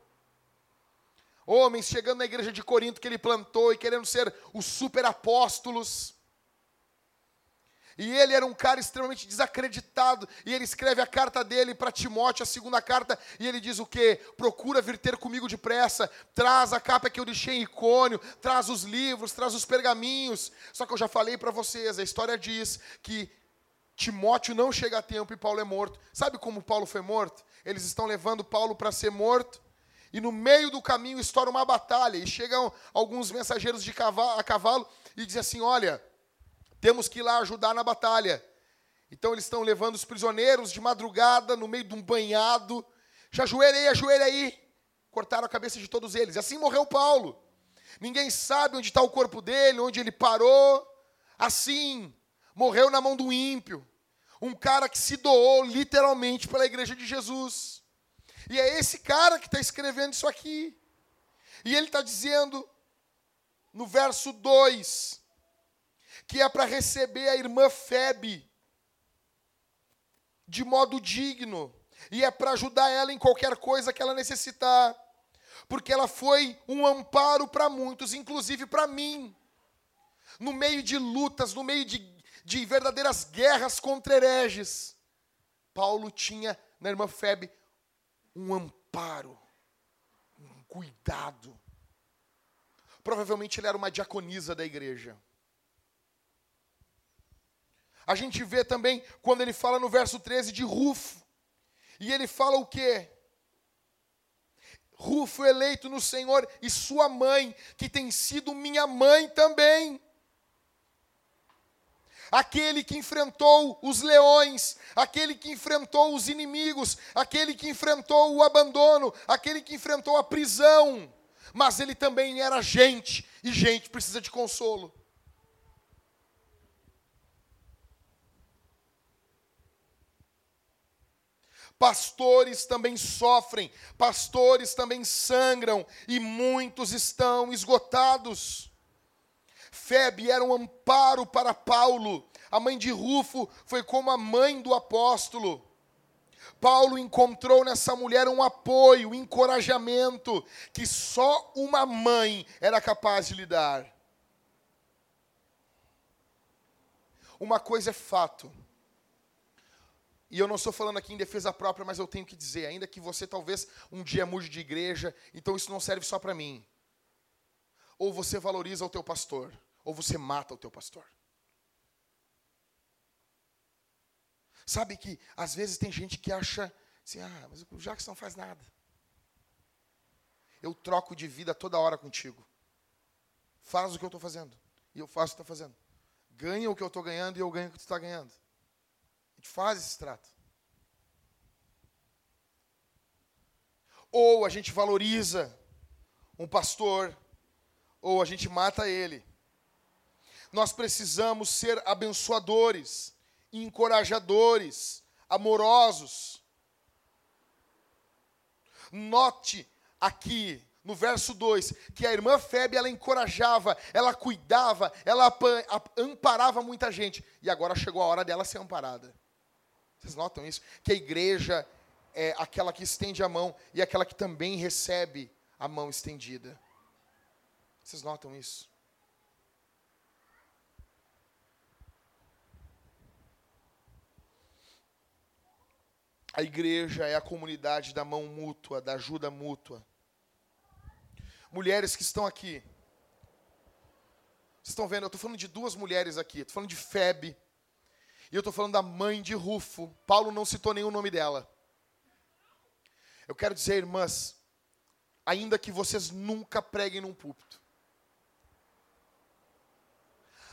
Homens chegando na igreja de Corinto que ele plantou e querendo ser os super apóstolos. E ele era um cara extremamente desacreditado. E ele escreve a carta dele para Timóteo, a segunda carta, e ele diz o quê? Procura vir ter comigo depressa, traz a capa que eu deixei em Icônio, traz os livros, traz os pergaminhos. Só que eu já falei para vocês, a história diz que Timóteo não chega a tempo e Paulo é morto. Sabe como Paulo foi morto? Eles estão levando Paulo para ser morto. E no meio do caminho estoura uma batalha. E chegam alguns mensageiros de cavalo, a cavalo e dizem assim: Olha, temos que ir lá ajudar na batalha. Então eles estão levando os prisioneiros de madrugada, no meio de um banhado. Já ajoelha aí, ajoelha aí. Cortaram a cabeça de todos eles. Assim morreu Paulo. Ninguém sabe onde está o corpo dele, onde ele parou. Assim, morreu na mão do ímpio. Um cara que se doou literalmente pela igreja de Jesus. E é esse cara que está escrevendo isso aqui. E ele está dizendo, no verso 2, que é para receber a irmã Febe de modo digno. E é para ajudar ela em qualquer coisa que ela necessitar. Porque ela foi um amparo para muitos, inclusive para mim. No meio de lutas, no meio de de verdadeiras guerras contra hereges, Paulo tinha na irmã Febe um amparo, um cuidado. Provavelmente ele era uma diaconisa da igreja. A gente vê também quando ele fala no verso 13 de Rufo. E ele fala o quê? Rufo eleito no Senhor e sua mãe, que tem sido minha mãe também aquele que enfrentou os leões, aquele que enfrentou os inimigos, aquele que enfrentou o abandono, aquele que enfrentou a prisão. Mas ele também era gente, e gente precisa de consolo. Pastores também sofrem, pastores também sangram, e muitos estão esgotados. Febe era um amparo para Paulo. A mãe de Rufo foi como a mãe do apóstolo. Paulo encontrou nessa mulher um apoio, um encorajamento que só uma mãe era capaz de lhe dar. Uma coisa é fato. E eu não estou falando aqui em defesa própria, mas eu tenho que dizer, ainda que você talvez um dia mude de igreja, então isso não serve só para mim. Ou você valoriza o teu pastor, ou você mata o teu pastor. Sabe que às vezes tem gente que acha assim, ah, mas o Jackson não faz nada. Eu troco de vida toda hora contigo. Faz o que eu estou fazendo. E eu faço o que estou fazendo. Ganha o que eu estou ganhando e eu ganho o que tu está ganhando. Gente faz esse trato. Ou a gente valoriza um pastor, ou a gente mata ele. Nós precisamos ser abençoadores, encorajadores, amorosos. Note aqui no verso 2 que a irmã Febe ela encorajava, ela cuidava, ela amparava muita gente. E agora chegou a hora dela ser amparada. Vocês notam isso? Que a igreja é aquela que estende a mão e aquela que também recebe a mão estendida. Vocês notam isso? A igreja é a comunidade da mão mútua, da ajuda mútua. Mulheres que estão aqui. Vocês estão vendo? Eu estou falando de duas mulheres aqui. Estou falando de Febe. E eu estou falando da mãe de Rufo. Paulo não citou nenhum nome dela. Eu quero dizer, irmãs, ainda que vocês nunca preguem num púlpito,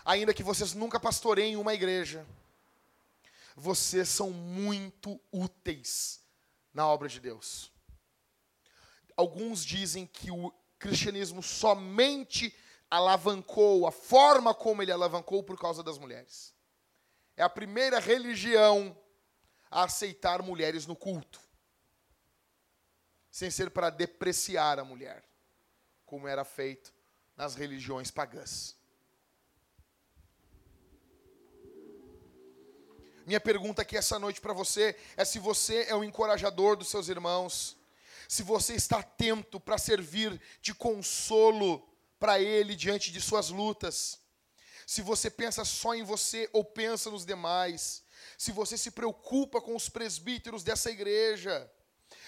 ainda que vocês nunca pastoreiem uma igreja, vocês são muito úteis na obra de Deus. Alguns dizem que o cristianismo somente alavancou, a forma como ele alavancou por causa das mulheres. É a primeira religião a aceitar mulheres no culto, sem ser para depreciar a mulher, como era feito nas religiões pagãs. Minha pergunta aqui essa noite para você é se você é o encorajador dos seus irmãos, se você está atento para servir de consolo para ele diante de suas lutas, se você pensa só em você ou pensa nos demais, se você se preocupa com os presbíteros dessa igreja,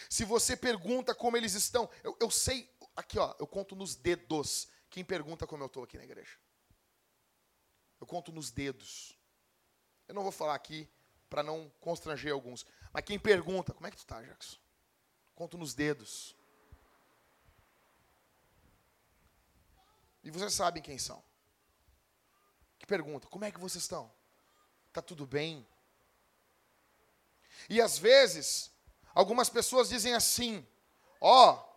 se você pergunta como eles estão. Eu, eu sei, aqui ó, eu conto nos dedos quem pergunta como eu estou aqui na igreja. Eu conto nos dedos. Eu não vou falar aqui para não constranger alguns. Mas quem pergunta, como é que tu tá, Jackson? Conto nos dedos. E vocês sabem quem são. Que pergunta, como é que vocês estão? Tá tudo bem? E às vezes, algumas pessoas dizem assim: ó, oh,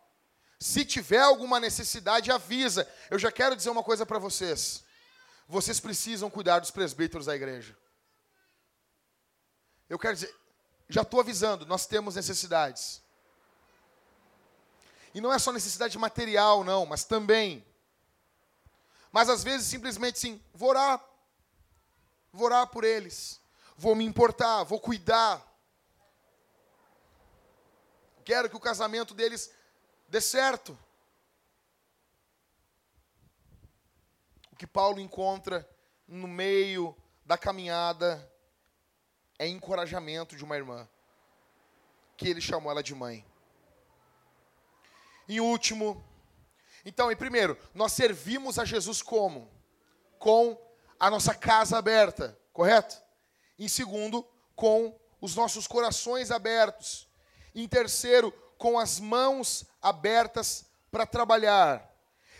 se tiver alguma necessidade, avisa. Eu já quero dizer uma coisa para vocês. Vocês precisam cuidar dos presbíteros da igreja. Eu quero dizer, já estou avisando, nós temos necessidades. E não é só necessidade material, não, mas também. Mas às vezes simplesmente sim, vou orar. Vou orar por eles. Vou me importar, vou cuidar. Quero que o casamento deles dê certo. O que Paulo encontra no meio da caminhada é encorajamento de uma irmã, que ele chamou ela de mãe. Em último, então, em primeiro, nós servimos a Jesus como? Com a nossa casa aberta, correto? Em segundo, com os nossos corações abertos. Em terceiro, com as mãos abertas para trabalhar.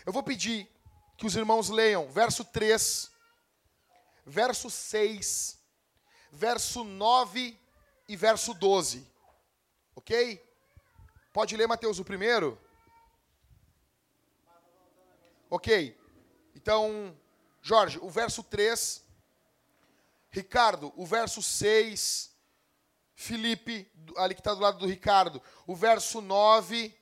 Eu vou pedir que os irmãos leiam verso 3, verso 6, verso 9 e verso 12. Ok? Pode ler, Mateus, o primeiro? Ok. Então, Jorge, o verso 3. Ricardo, o verso 6. Felipe, ali que está do lado do Ricardo, o verso 9.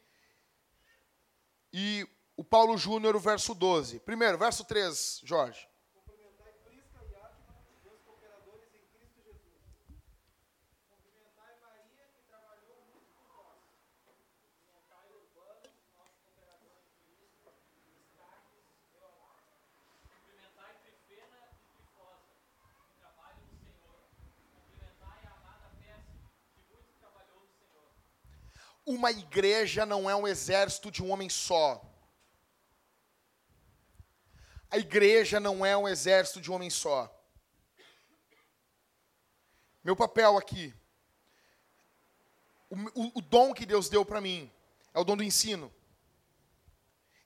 E o Paulo Júnior, o verso 12. Primeiro, verso 3, Jorge. Uma igreja não é um exército de um homem só. A igreja não é um exército de um homem só. Meu papel aqui, o, o, o dom que Deus deu para mim, é o dom do ensino.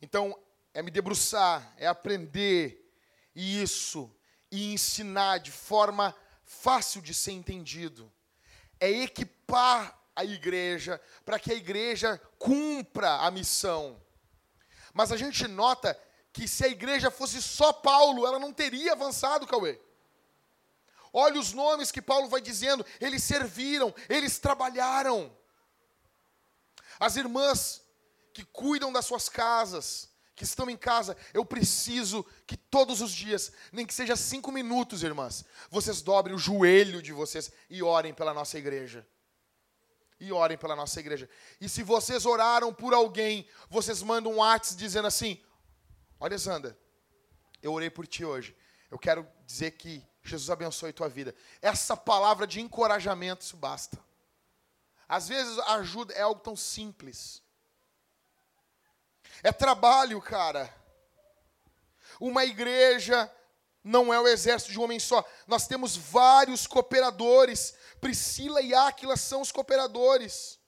Então, é me debruçar, é aprender isso e ensinar de forma fácil de ser entendido. É equipar a igreja, para que a igreja cumpra a missão. Mas a gente nota que se a igreja fosse só Paulo, ela não teria avançado, Cauê. Olha os nomes que Paulo vai dizendo, eles serviram, eles trabalharam. As irmãs que cuidam das suas casas, que estão em casa, eu preciso que todos os dias, nem que seja cinco minutos, irmãs, vocês dobrem o joelho de vocês e orem pela nossa igreja e orem pela nossa igreja. E se vocês oraram por alguém, vocês mandam um WhatsApp dizendo assim: Olha, Zanda, eu orei por ti hoje. Eu quero dizer que Jesus abençoe tua vida. Essa palavra de encorajamento, isso basta. Às vezes ajuda é algo tão simples. É trabalho, cara. Uma igreja não é o exército de um homem só. Nós temos vários cooperadores Priscila e Áquila são os cooperadores.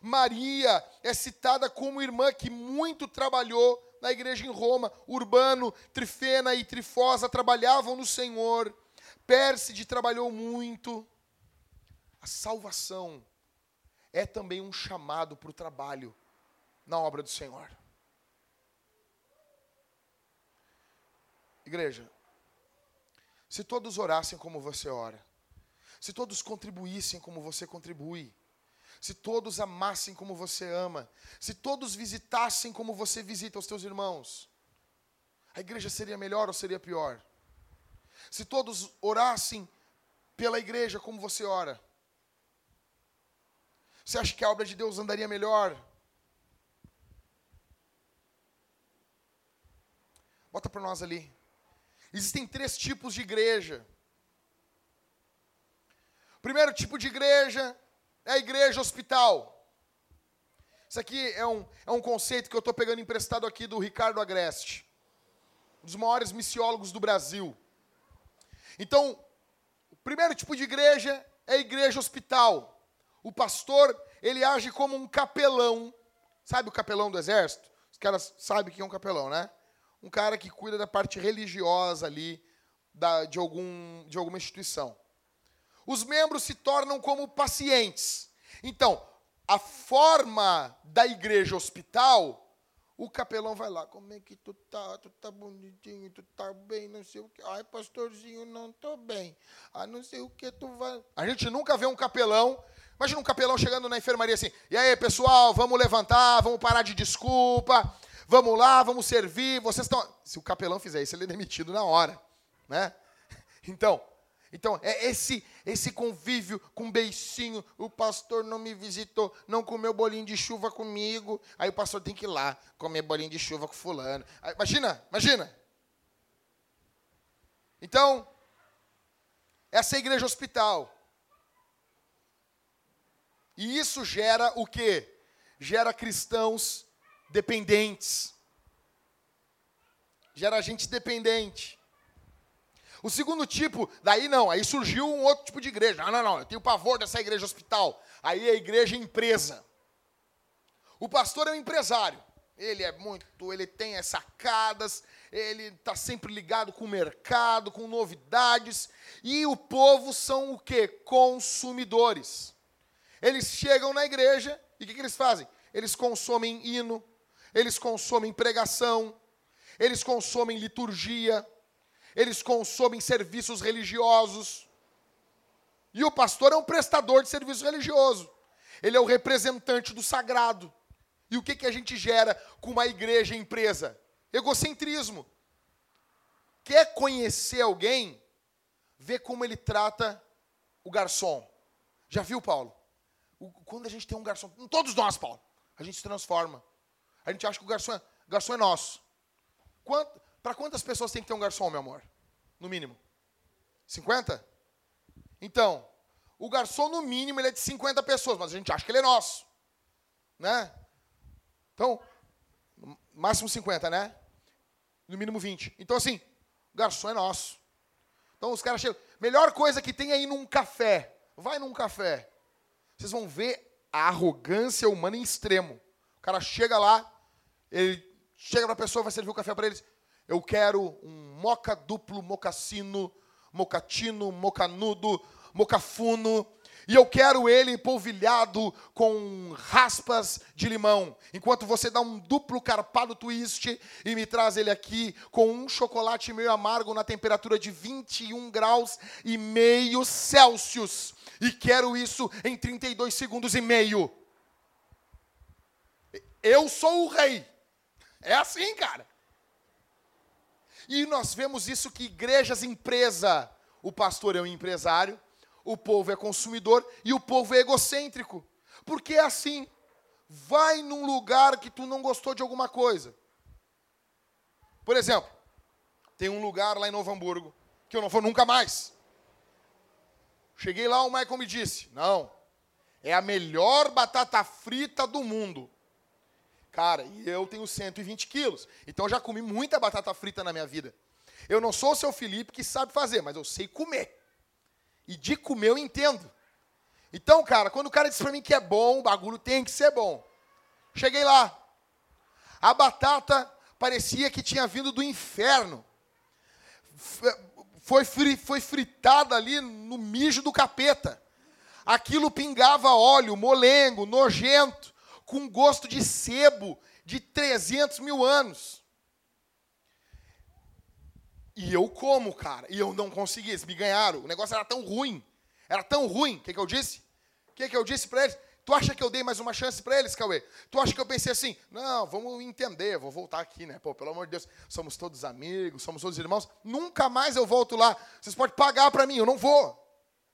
Maria é citada como irmã que muito trabalhou na igreja em Roma. Urbano, Trifena e Trifosa trabalhavam no Senhor. Pérside trabalhou muito. A salvação é também um chamado para o trabalho na obra do Senhor. Igreja, se todos orassem como você ora, se todos contribuíssem como você contribui, se todos amassem como você ama, se todos visitassem como você visita os teus irmãos, a igreja seria melhor ou seria pior? Se todos orassem pela igreja como você ora, você acha que a obra de Deus andaria melhor? Bota para nós ali. Existem três tipos de igreja. Primeiro tipo de igreja é a igreja hospital. Isso aqui é um, é um conceito que eu estou pegando emprestado aqui do Ricardo Agreste, um dos maiores missiólogos do Brasil. Então, Primeiro tipo de igreja é a igreja hospital. O pastor, ele age como um capelão. Sabe o capelão do exército? Os caras sabem que é um capelão, né? Um cara que cuida da parte religiosa ali da, de, algum, de alguma instituição. Os membros se tornam como pacientes. Então, a forma da igreja hospital o capelão vai lá, como é que tu tá? Tu tá bonitinho, tu tá bem, não sei o que. Ai, pastorzinho, não tô bem. Ah, não sei o que tu vai. A gente nunca vê um capelão. Imagina um capelão chegando na enfermaria assim. E aí, pessoal, vamos levantar, vamos parar de desculpa. Vamos lá, vamos servir. Vocês estão. Se o capelão fizer isso, ele é demitido na hora, né? Então, então, é esse esse convívio com beicinho, o pastor não me visitou, não comeu bolinho de chuva comigo, aí o pastor tem que ir lá comer bolinho de chuva com fulano. Aí, imagina, imagina. Então, essa é a igreja hospital. E isso gera o quê? Gera cristãos dependentes. Gera gente dependente. O segundo tipo, daí não, aí surgiu um outro tipo de igreja. Ah, não, não, eu tenho pavor dessa igreja hospital. Aí é a igreja empresa. O pastor é um empresário. Ele é muito, ele tem as sacadas, ele está sempre ligado com o mercado, com novidades. E o povo são o quê? Consumidores. Eles chegam na igreja e o que, que eles fazem? Eles consomem hino, eles consomem pregação, eles consomem liturgia, eles consomem serviços religiosos. E o pastor é um prestador de serviço religioso. Ele é o representante do sagrado. E o que, que a gente gera com uma igreja empresa? Egocentrismo. Quer conhecer alguém? Vê como ele trata o garçom. Já viu, Paulo? O, quando a gente tem um garçom, todos nós, Paulo, a gente se transforma. A gente acha que o garçom é, garçom é nosso. Quanto, para quantas pessoas tem que ter um garçom, meu amor? No mínimo. 50? Então, o garçom, no mínimo, ele é de 50 pessoas, mas a gente acha que ele é nosso. Né? Então, máximo 50, né? No mínimo 20. Então, assim, o garçom é nosso. Então, os caras chegam. Melhor coisa que tem aí num café. Vai num café. Vocês vão ver a arrogância humana em extremo. O cara chega lá, ele chega para a pessoa, vai servir o café para eles. Eu quero um moca duplo, mocassino, mocatino, mocanudo, mocafuno. E eu quero ele polvilhado com raspas de limão. Enquanto você dá um duplo carpado twist e me traz ele aqui com um chocolate meio amargo na temperatura de 21 graus e meio Celsius. E quero isso em 32 segundos e meio. Eu sou o rei. É assim, cara. E nós vemos isso que igrejas empresa, o pastor é um empresário, o povo é consumidor e o povo é egocêntrico. Porque é assim. Vai num lugar que tu não gostou de alguma coisa. Por exemplo, tem um lugar lá em Novo Hamburgo que eu não vou nunca mais. Cheguei lá, o Michael me disse: Não, é a melhor batata frita do mundo. Cara, e eu tenho 120 quilos. Então eu já comi muita batata frita na minha vida. Eu não sou o seu Felipe que sabe fazer, mas eu sei comer. E de comer eu entendo. Então, cara, quando o cara disse pra mim que é bom, o bagulho tem que ser bom. Cheguei lá. A batata parecia que tinha vindo do inferno. Foi, foi fritada ali no mijo do capeta. Aquilo pingava óleo, molengo, nojento com gosto de sebo de 300 mil anos. E eu como, cara. E eu não consegui. Eles me ganharam. O negócio era tão ruim. Era tão ruim. O que, que eu disse? O que, que eu disse para eles? Tu acha que eu dei mais uma chance para eles, Cauê? Tu acha que eu pensei assim, não, vamos entender, vou voltar aqui, né? Pô, pelo amor de Deus, somos todos amigos, somos todos irmãos. Nunca mais eu volto lá. Vocês podem pagar para mim, eu não vou.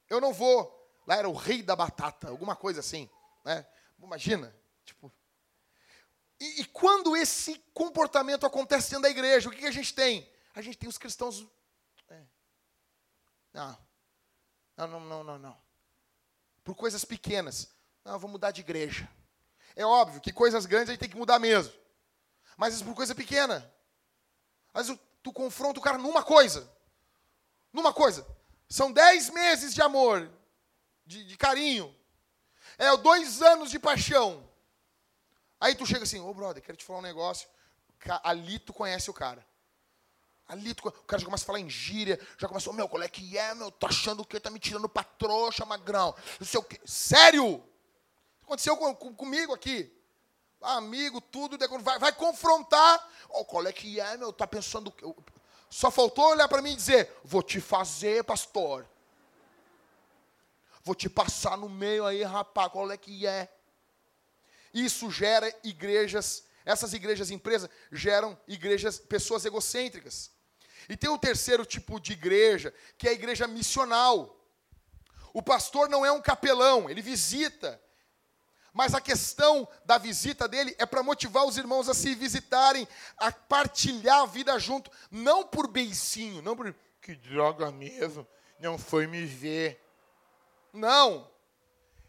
Eu não vou. Lá era o rei da batata, alguma coisa assim, né? Imagina, Tipo, e, e, quando esse comportamento acontece dentro da igreja, o que, que a gente tem? A gente tem os cristãos. É, não. Não, não, não, não. Por coisas pequenas. Não, vou mudar de igreja. É óbvio que coisas grandes a gente tem que mudar mesmo. Mas isso por coisa pequena. Às vezes tu confronta o cara numa coisa. Numa coisa. São dez meses de amor, de, de carinho. É dois anos de paixão. Aí tu chega assim, ô oh, brother, quero te falar um negócio. Ali tu conhece o cara. Ali tu, o cara já começa a falar em gíria, já começa, oh, meu, qual é que é, meu? Tô achando que tá me tirando pra trouxa, magrão. Não sei o quê. Sério? Aconteceu com, com, comigo aqui. Amigo, tudo, vai, vai confrontar. Oh, qual é que é, meu? Tá pensando. Só faltou olhar para mim e dizer: Vou te fazer, pastor. Vou te passar no meio aí, rapaz, qual é que é? Isso gera igrejas, essas igrejas empresas geram igrejas, pessoas egocêntricas. E tem o terceiro tipo de igreja, que é a igreja missional. O pastor não é um capelão, ele visita, mas a questão da visita dele é para motivar os irmãos a se visitarem, a partilhar a vida junto, não por beicinho, não por que droga mesmo, não foi me ver. Não.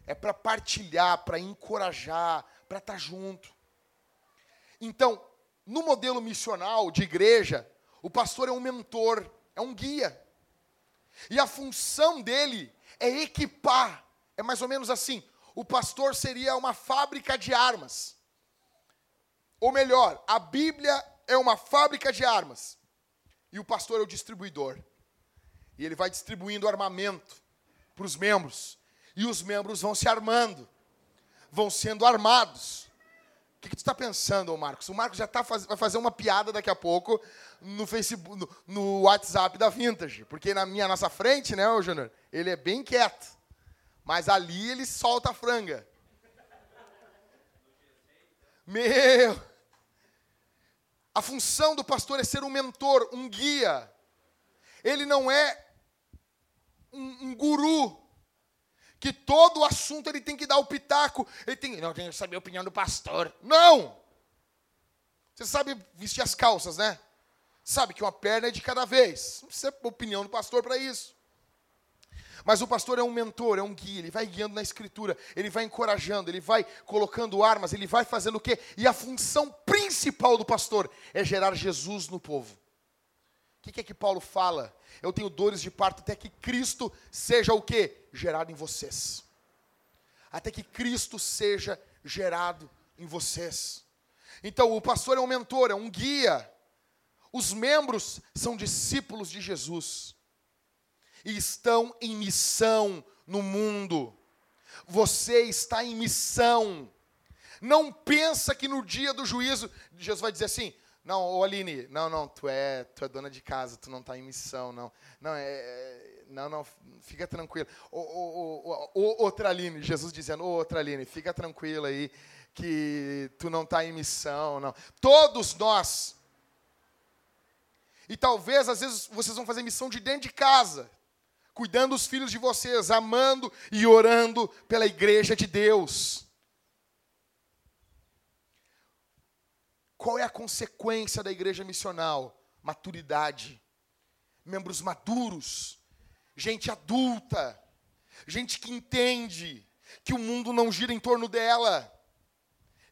É para partilhar, para encorajar, para estar tá junto. Então, no modelo missional de igreja, o pastor é um mentor, é um guia. E a função dele é equipar, é mais ou menos assim: o pastor seria uma fábrica de armas. Ou melhor, a Bíblia é uma fábrica de armas. E o pastor é o distribuidor. E ele vai distribuindo armamento para os membros. E os membros vão se armando, vão sendo armados. O que, que tu está pensando, Marcos? O Marcos já tá faz, vai fazer uma piada daqui a pouco no Facebook, no, no WhatsApp da Vintage. Porque na minha nossa frente, né, Júnior? Ele é bem quieto. Mas ali ele solta a franga. Meu! A função do pastor é ser um mentor, um guia. Ele não é um, um guru que todo assunto ele tem que dar o pitaco. Ele tem, não, tem que saber a opinião do pastor. Não! Você sabe vestir as calças, né? Sabe que uma perna é de cada vez. Não precisa opinião do pastor para isso. Mas o pastor é um mentor, é um guia, ele vai guiando na escritura, ele vai encorajando, ele vai colocando armas, ele vai fazendo o quê? E a função principal do pastor é gerar Jesus no povo. O que é que Paulo fala? Eu tenho dores de parto até que Cristo seja o quê? Gerado em vocês. Até que Cristo seja gerado em vocês. Então, o pastor é um mentor, é um guia. Os membros são discípulos de Jesus e estão em missão no mundo. Você está em missão. Não pensa que no dia do juízo, Jesus vai dizer assim: não, ô Aline, não, não, tu é, tu é dona de casa, tu não está em missão, não. Não, é, é não, não, fica tranquilo. Ô, ô, ô, outra Aline, Jesus dizendo, ô, outra Aline, fica tranquila aí, que tu não está em missão, não. Todos nós. E talvez, às vezes, vocês vão fazer missão de dentro de casa cuidando dos filhos de vocês, amando e orando pela igreja de Deus. Qual é a consequência da igreja missional? Maturidade. Membros maduros, gente adulta, gente que entende que o mundo não gira em torno dela,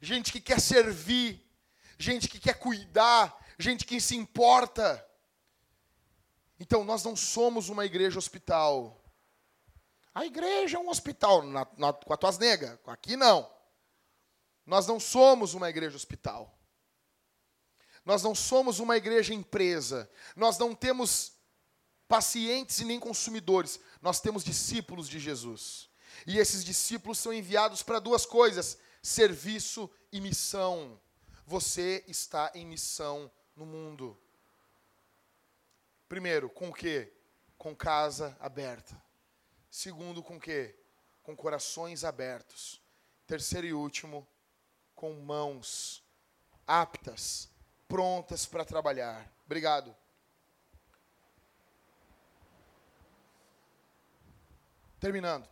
gente que quer servir, gente que quer cuidar, gente que se importa. Então, nós não somos uma igreja hospital. A igreja é um hospital, na, na, com as tuas negas. Aqui não. Nós não somos uma igreja hospital. Nós não somos uma igreja empresa. Nós não temos pacientes e nem consumidores. Nós temos discípulos de Jesus. E esses discípulos são enviados para duas coisas: serviço e missão. Você está em missão no mundo. Primeiro, com o quê? Com casa aberta. Segundo, com o quê? Com corações abertos. Terceiro e último, com mãos aptas, prontas para trabalhar. Obrigado. Terminando.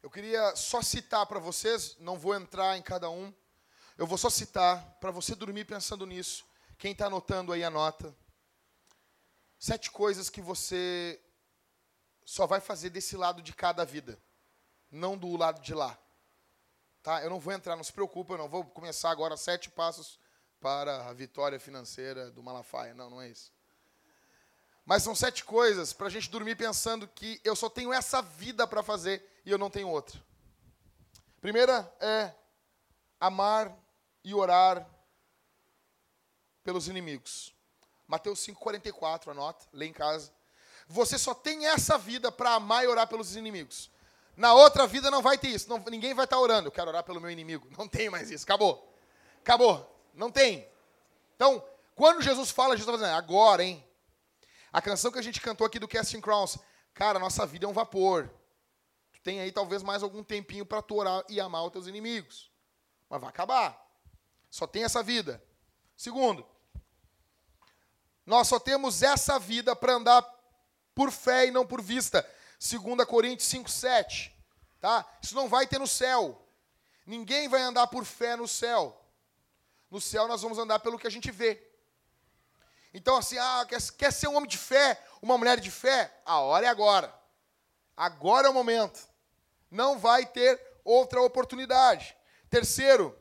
Eu queria só citar para vocês, não vou entrar em cada um, eu vou só citar para você dormir pensando nisso. Quem está anotando aí, anota. Sete coisas que você só vai fazer desse lado de cada vida, não do lado de lá. Tá? Eu não vou entrar, não se preocupe, eu não vou começar agora sete passos para a vitória financeira do Malafaia. Não, não é isso. Mas são sete coisas para a gente dormir pensando que eu só tenho essa vida para fazer e eu não tenho outra. Primeira é amar e orar pelos inimigos. Mateus 5,44, anota, lê em casa. Você só tem essa vida para amar e orar pelos inimigos. Na outra vida não vai ter isso. Não, ninguém vai estar tá orando. Eu quero orar pelo meu inimigo. Não tem mais isso. Acabou. Acabou. Não tem. Então, quando Jesus fala, Jesus está fazendo, agora, hein? A canção que a gente cantou aqui do Casting Crowns, cara, nossa vida é um vapor. Tu tem aí talvez mais algum tempinho para tu orar e amar os teus inimigos. Mas vai acabar. Só tem essa vida. Segundo, nós só temos essa vida para andar por fé e não por vista. 2 Coríntios 5, 7. Tá? Isso não vai ter no céu. Ninguém vai andar por fé no céu. No céu nós vamos andar pelo que a gente vê. Então, assim, ah, quer, quer ser um homem de fé, uma mulher de fé? A hora é agora. Agora é o momento. Não vai ter outra oportunidade. Terceiro,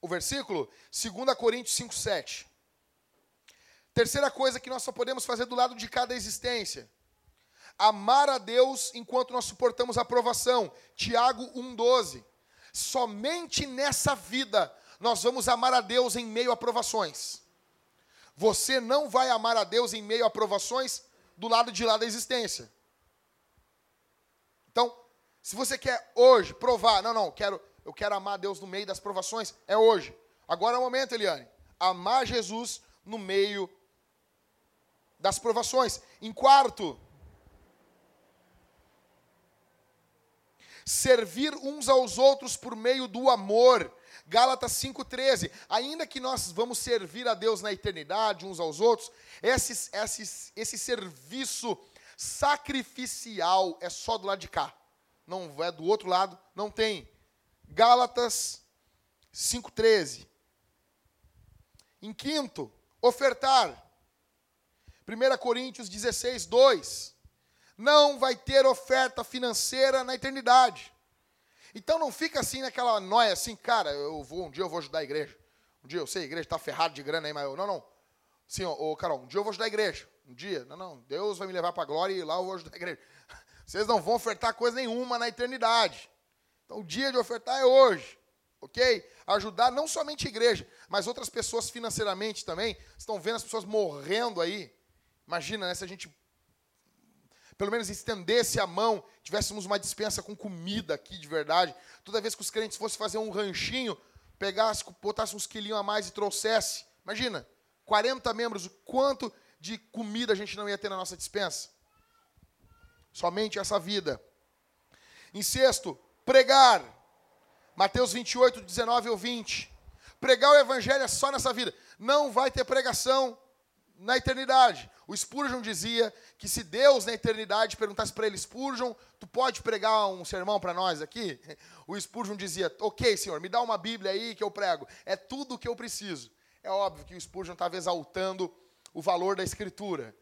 o versículo, 2 Coríntios 5, 7. Terceira coisa que nós só podemos fazer do lado de cada existência amar a Deus enquanto nós suportamos a provação. Tiago 1,12. Somente nessa vida nós vamos amar a Deus em meio a provações. Você não vai amar a Deus em meio a provações do lado de lá da existência. Então, se você quer hoje provar, não, não, quero, eu quero amar a Deus no meio das provações, é hoje. Agora é o momento, Eliane. Amar Jesus no meio das provações. Em quarto, servir uns aos outros por meio do amor. Gálatas 5,13. Ainda que nós vamos servir a Deus na eternidade, uns aos outros, esse, esse, esse serviço sacrificial é só do lado de cá. Não é do outro lado, não tem. Gálatas 5,13. Em quinto, ofertar. 1 Coríntios 16, 2 não vai ter oferta financeira na eternidade. Então não fica assim naquela noia assim, cara, eu vou, um dia eu vou ajudar a igreja. Um dia eu sei, a igreja está ferrada de grana aí, mas eu, não, não. Sim, ô, Carol, um dia eu vou ajudar a igreja. Um dia, não, não, Deus vai me levar para a glória e lá eu vou ajudar a igreja. Vocês não vão ofertar coisa nenhuma na eternidade. Então o dia de ofertar é hoje, ok? Ajudar não somente a igreja, mas outras pessoas financeiramente também. Estão vendo as pessoas morrendo aí. Imagina, né, se a gente pelo menos estendesse a mão, tivéssemos uma dispensa com comida aqui de verdade. Toda vez que os crentes fossem fazer um ranchinho, pegasse, botasse uns quilinhos a mais e trouxesse. Imagina, 40 membros, o quanto de comida a gente não ia ter na nossa dispensa? Somente essa vida. Em sexto, pregar. Mateus 28, 19 ou 20. Pregar o evangelho é só nessa vida. Não vai ter pregação na eternidade. O Spurgeon dizia que se Deus na eternidade perguntasse para ele, Spurgeon, tu pode pregar um sermão para nós aqui? O Spurgeon dizia, ok, senhor, me dá uma Bíblia aí que eu prego. É tudo o que eu preciso. É óbvio que o Spurgeon estava exaltando o valor da Escritura.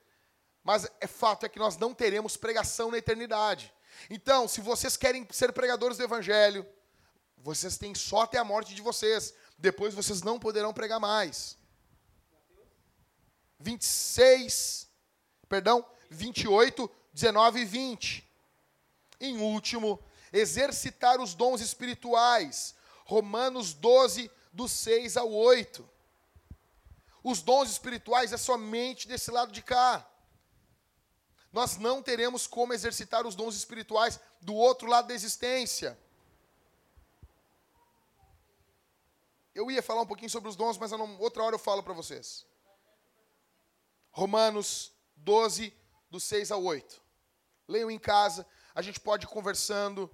Mas é fato é que nós não teremos pregação na eternidade. Então, se vocês querem ser pregadores do Evangelho, vocês têm só até a morte de vocês. Depois vocês não poderão pregar mais. 26, perdão, 28, 19 e 20. Em último, exercitar os dons espirituais. Romanos 12, do 6 ao 8. Os dons espirituais é somente desse lado de cá. Nós não teremos como exercitar os dons espirituais do outro lado da existência. Eu ia falar um pouquinho sobre os dons, mas não, outra hora eu falo para vocês. Romanos 12, do 6 ao 8. Leiam em casa, a gente pode ir conversando.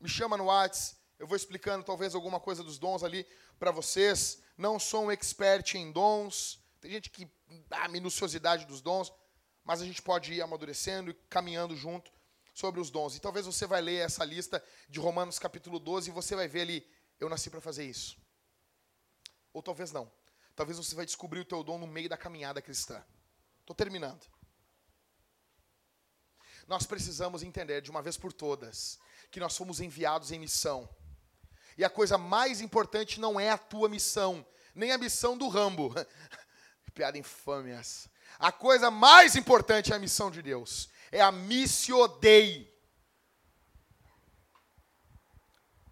Me chama no WhatsApp, eu vou explicando talvez alguma coisa dos dons ali para vocês. Não sou um expert em dons. Tem gente que dá a minuciosidade dos dons, mas a gente pode ir amadurecendo e caminhando junto sobre os dons. E talvez você vai ler essa lista de Romanos capítulo 12 e você vai ver ali, eu nasci para fazer isso. Ou talvez não. Talvez você vai descobrir o teu dom no meio da caminhada cristã. Estou terminando. Nós precisamos entender de uma vez por todas que nós fomos enviados em missão. E a coisa mais importante não é a tua missão, nem a missão do Rambo. Piada infame essa. A coisa mais importante é a missão de Deus. É a missio Dei.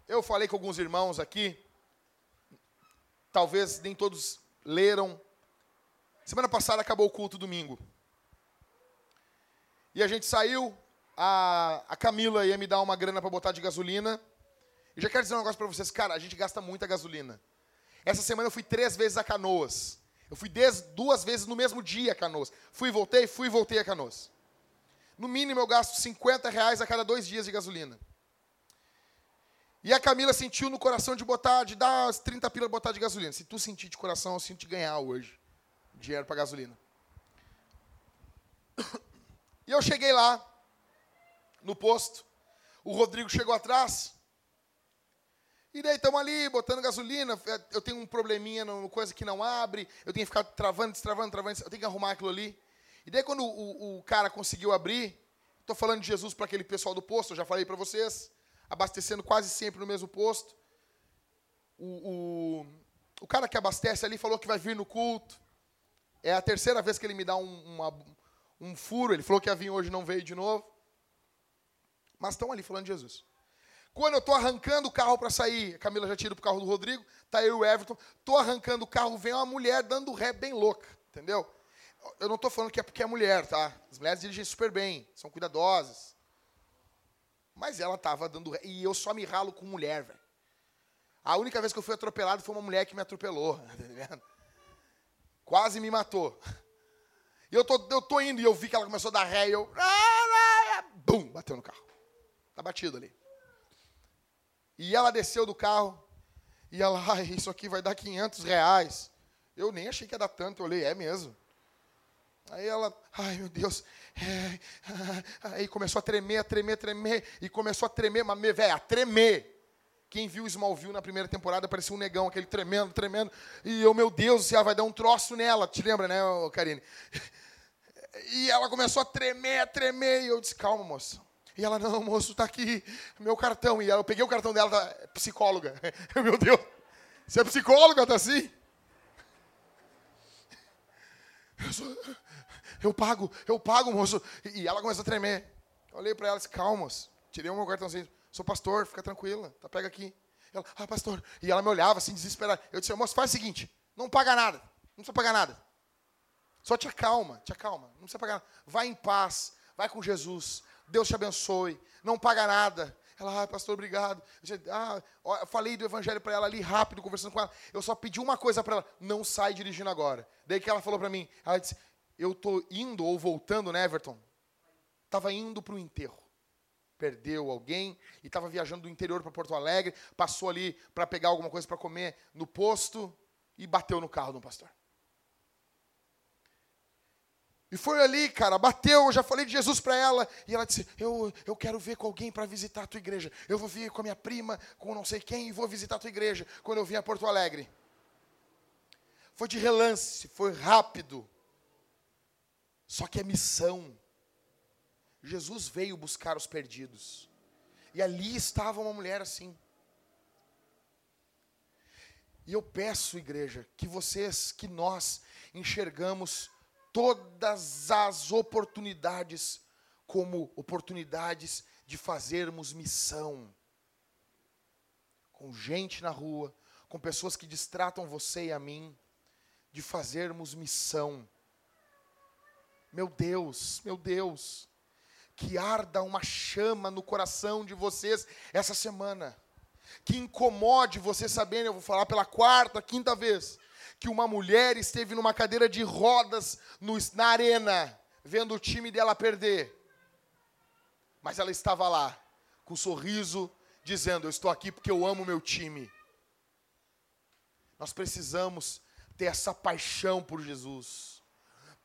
Eu falei com alguns irmãos aqui, talvez nem todos leram. Semana passada acabou o culto domingo. E a gente saiu, a, a Camila ia me dar uma grana para botar de gasolina. E já quero dizer um negócio para vocês, cara, a gente gasta muita gasolina. Essa semana eu fui três vezes a Canoas. Eu fui duas vezes no mesmo dia a Canoas. Fui e voltei, fui e voltei a Canoas. No mínimo eu gasto 50 reais a cada dois dias de gasolina. E a Camila sentiu no coração de botar, de dar as 30 pilas botar de gasolina. Se tu sentir de coração, eu sinto de ganhar hoje dinheiro para gasolina. E eu cheguei lá, no posto. O Rodrigo chegou atrás. E daí estamos ali, botando gasolina. Eu tenho um probleminha, uma coisa que não abre. Eu tenho que ficar travando, destravando, travando. Eu tenho que arrumar aquilo ali. E daí, quando o, o cara conseguiu abrir, estou falando de Jesus para aquele pessoal do posto, eu já falei para vocês abastecendo quase sempre no mesmo posto. O, o, o, cara que abastece ali falou que vai vir no culto. É a terceira vez que ele me dá um, uma, um furo. Ele falou que ia vir hoje não veio de novo. Mas estão ali falando de Jesus. Quando eu estou arrancando o carro para sair, a Camila já tira para o carro do Rodrigo, tá eu e o Everton, estou arrancando o carro, vem uma mulher dando ré bem louca, entendeu? Eu não estou falando que é porque é mulher, tá? As mulheres dirigem super bem, são cuidadosas. Mas ela estava dando. E eu só me ralo com mulher, velho. A única vez que eu fui atropelado foi uma mulher que me atropelou. Tá Quase me matou. E eu tô, eu tô indo e eu vi que ela começou a dar ré e eu. Bum! Bateu no carro. Tá batido ali. E ela desceu do carro. E ela, isso aqui vai dar 500 reais. Eu nem achei que ia dar tanto. Eu olhei, é mesmo. Aí ela, ai meu Deus, é, aí começou a tremer, a tremer, a tremer, e começou a tremer, mas, velho, a tremer. Quem viu Smallville na primeira temporada parecia um negão, aquele tremendo, tremendo. E eu, meu Deus, ela vai dar um troço nela. Te lembra, né, Karine? E ela começou a tremer, a tremer. E eu disse, calma, moça. E ela, não, moço, tá aqui meu cartão. E eu peguei o cartão dela, tá, psicóloga. Meu Deus, você é psicóloga, tá assim? Eu sou, eu pago, eu pago, moço. E ela começou a tremer. Eu olhei para ela e disse, calma, moço. Tirei o meu cartãozinho. Sou pastor, fica tranquila. Tá, pega aqui. Ela, ah, pastor. E ela me olhava assim, desesperada. Eu disse, moço, faz o seguinte. Não paga nada. Não precisa pagar nada. Só te acalma, te acalma. Não precisa pagar nada. Vai em paz. Vai com Jesus. Deus te abençoe. Não paga nada. Ela, ah, pastor, obrigado. Eu, disse, ah, eu falei do evangelho para ela ali rápido, conversando com ela. Eu só pedi uma coisa para ela: não sai dirigindo agora. Daí que ela falou para mim: ela disse, eu estou indo ou voltando, né, Everton? Estava indo para o enterro. Perdeu alguém e estava viajando do interior para Porto Alegre, passou ali para pegar alguma coisa para comer no posto e bateu no carro do pastor. E foi ali, cara, bateu, eu já falei de Jesus para ela, e ela disse: eu, eu quero ver com alguém para visitar a tua igreja. Eu vou vir com a minha prima, com não sei quem, e vou visitar a tua igreja quando eu vim a Porto Alegre. Foi de relance, foi rápido. Só que é missão. Jesus veio buscar os perdidos. E ali estava uma mulher assim. E eu peço, igreja, que vocês, que nós enxergamos todas as oportunidades como oportunidades de fazermos missão. Com gente na rua, com pessoas que distratam você e a mim, de fazermos missão. Meu Deus, meu Deus, que arda uma chama no coração de vocês essa semana. Que incomode você sabendo, eu vou falar pela quarta, quinta vez, que uma mulher esteve numa cadeira de rodas no, na arena, vendo o time dela perder. Mas ela estava lá, com um sorriso, dizendo: Eu estou aqui porque eu amo meu time. Nós precisamos ter essa paixão por Jesus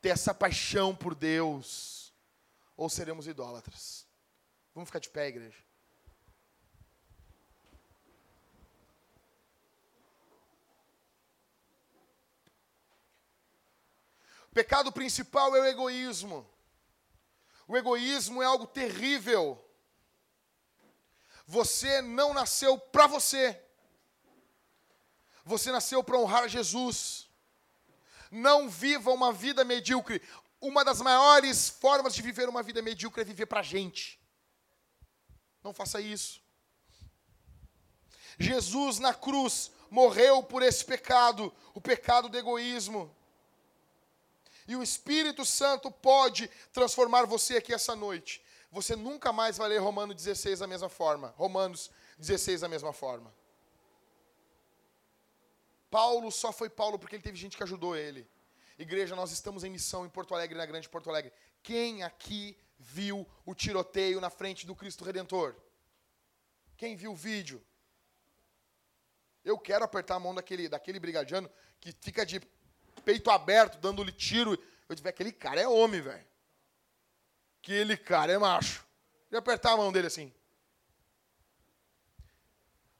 ter essa paixão por Deus, ou seremos idólatras. Vamos ficar de pé, igreja. O pecado principal é o egoísmo. O egoísmo é algo terrível. Você não nasceu para você, Você nasceu para honrar Jesus. Não viva uma vida medíocre. Uma das maiores formas de viver uma vida medíocre é viver para a gente. Não faça isso. Jesus na cruz morreu por esse pecado, o pecado do egoísmo. E o Espírito Santo pode transformar você aqui essa noite. Você nunca mais vai ler Romanos 16 da mesma forma. Romanos 16 da mesma forma. Paulo só foi Paulo porque ele teve gente que ajudou ele. Igreja, nós estamos em missão em Porto Alegre, na Grande Porto Alegre. Quem aqui viu o tiroteio na frente do Cristo Redentor? Quem viu o vídeo? Eu quero apertar a mão daquele, daquele brigadiano que fica de peito aberto, dando-lhe tiro. Eu digo, aquele cara é homem, velho. Aquele cara é macho. E apertar a mão dele assim.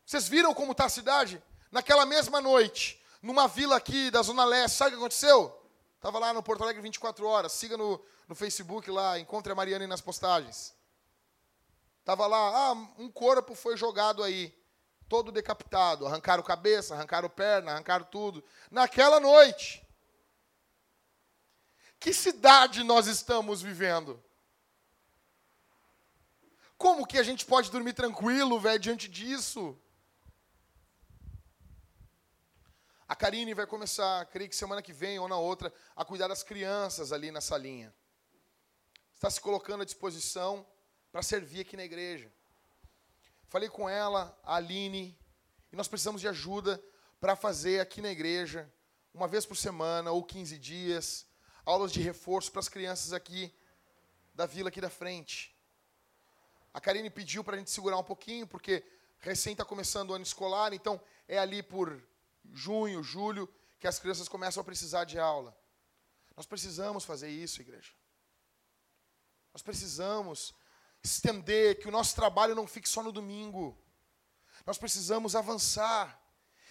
Vocês viram como está a cidade? Naquela mesma noite, numa vila aqui da Zona Leste, sabe o que aconteceu? Estava lá no Porto Alegre 24 horas. Siga no, no Facebook lá, encontre a Mariana nas postagens. Estava lá, ah, um corpo foi jogado aí, todo decapitado. Arrancaram cabeça, arrancaram perna, arrancaram tudo. Naquela noite. Que cidade nós estamos vivendo? Como que a gente pode dormir tranquilo, velho, diante disso? A Karine vai começar, creio que semana que vem ou na outra, a cuidar das crianças ali na salinha. Está se colocando à disposição para servir aqui na igreja. Falei com ela, a Aline, e nós precisamos de ajuda para fazer aqui na igreja, uma vez por semana ou 15 dias, aulas de reforço para as crianças aqui da vila aqui da frente. A Karine pediu para a gente segurar um pouquinho, porque recém está começando o ano escolar, então é ali por junho, julho, que as crianças começam a precisar de aula. Nós precisamos fazer isso, igreja. Nós precisamos estender, que o nosso trabalho não fique só no domingo. Nós precisamos avançar.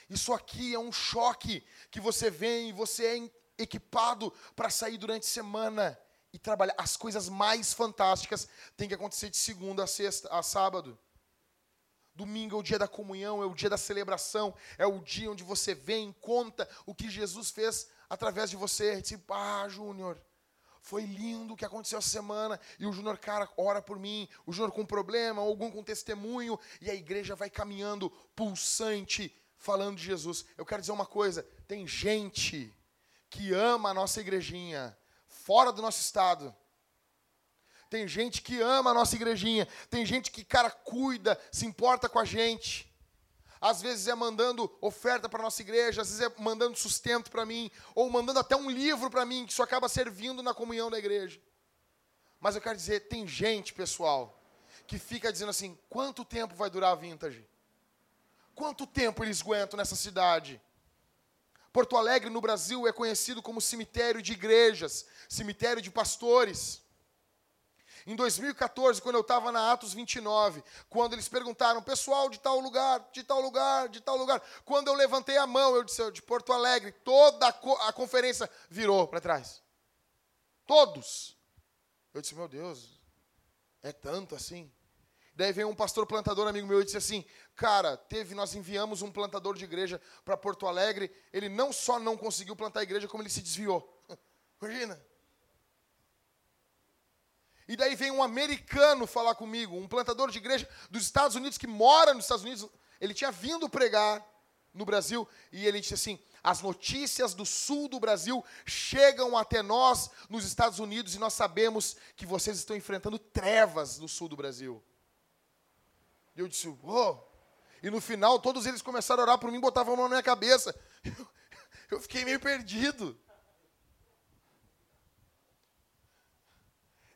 Isso aqui é um choque que você vem e você é equipado para sair durante a semana e trabalhar. As coisas mais fantásticas têm que acontecer de segunda a sexta, a sábado. Domingo é o dia da comunhão, é o dia da celebração, é o dia onde você vem, conta o que Jesus fez através de você. Diz, ah, Júnior, foi lindo o que aconteceu essa semana. E o Júnior, cara, ora por mim. O Júnior com problema, algum com testemunho. E a igreja vai caminhando pulsante, falando de Jesus. Eu quero dizer uma coisa: tem gente que ama a nossa igrejinha, fora do nosso estado. Tem gente que ama a nossa igrejinha. Tem gente que, cara, cuida, se importa com a gente. Às vezes é mandando oferta para nossa igreja, às vezes é mandando sustento para mim, ou mandando até um livro para mim, que isso acaba servindo na comunhão da igreja. Mas eu quero dizer, tem gente, pessoal, que fica dizendo assim: quanto tempo vai durar a vintage? Quanto tempo eles aguentam nessa cidade? Porto Alegre, no Brasil, é conhecido como cemitério de igrejas, cemitério de pastores. Em 2014, quando eu estava na Atos 29, quando eles perguntaram, pessoal de tal lugar, de tal lugar, de tal lugar, quando eu levantei a mão, eu disse, de Porto Alegre, toda a, co a conferência virou para trás. Todos. Eu disse, meu Deus, é tanto assim? Daí veio um pastor plantador amigo meu e disse assim: Cara, teve, nós enviamos um plantador de igreja para Porto Alegre. Ele não só não conseguiu plantar a igreja, como ele se desviou. Imagina. E daí vem um americano falar comigo, um plantador de igreja dos Estados Unidos que mora nos Estados Unidos. Ele tinha vindo pregar no Brasil e ele disse assim: as notícias do sul do Brasil chegam até nós nos Estados Unidos e nós sabemos que vocês estão enfrentando trevas no sul do Brasil. E eu disse: oh. E no final todos eles começaram a orar por mim, botavam a mão na minha cabeça. Eu fiquei meio perdido.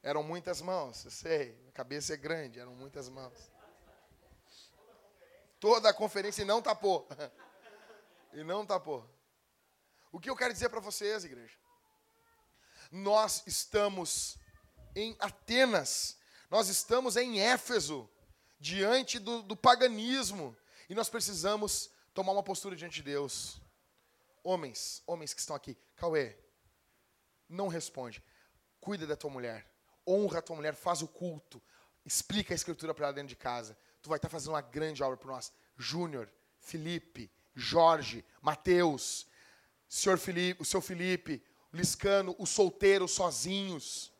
Eram muitas mãos, eu sei. A cabeça é grande, eram muitas mãos. Toda a conferência e não tapou. E não tapou. O que eu quero dizer para vocês, igreja? Nós estamos em Atenas, nós estamos em Éfeso, diante do, do paganismo, e nós precisamos tomar uma postura diante de Deus. Homens, homens que estão aqui, Cauê, não responde. Cuida da tua mulher honra a tua mulher, faz o culto, explica a escritura para ela dentro de casa. Tu vai estar fazendo uma grande obra para nós. Júnior, Felipe, Jorge, Mateus, senhor Felipe, o seu Felipe, Liscano, os solteiros sozinhos.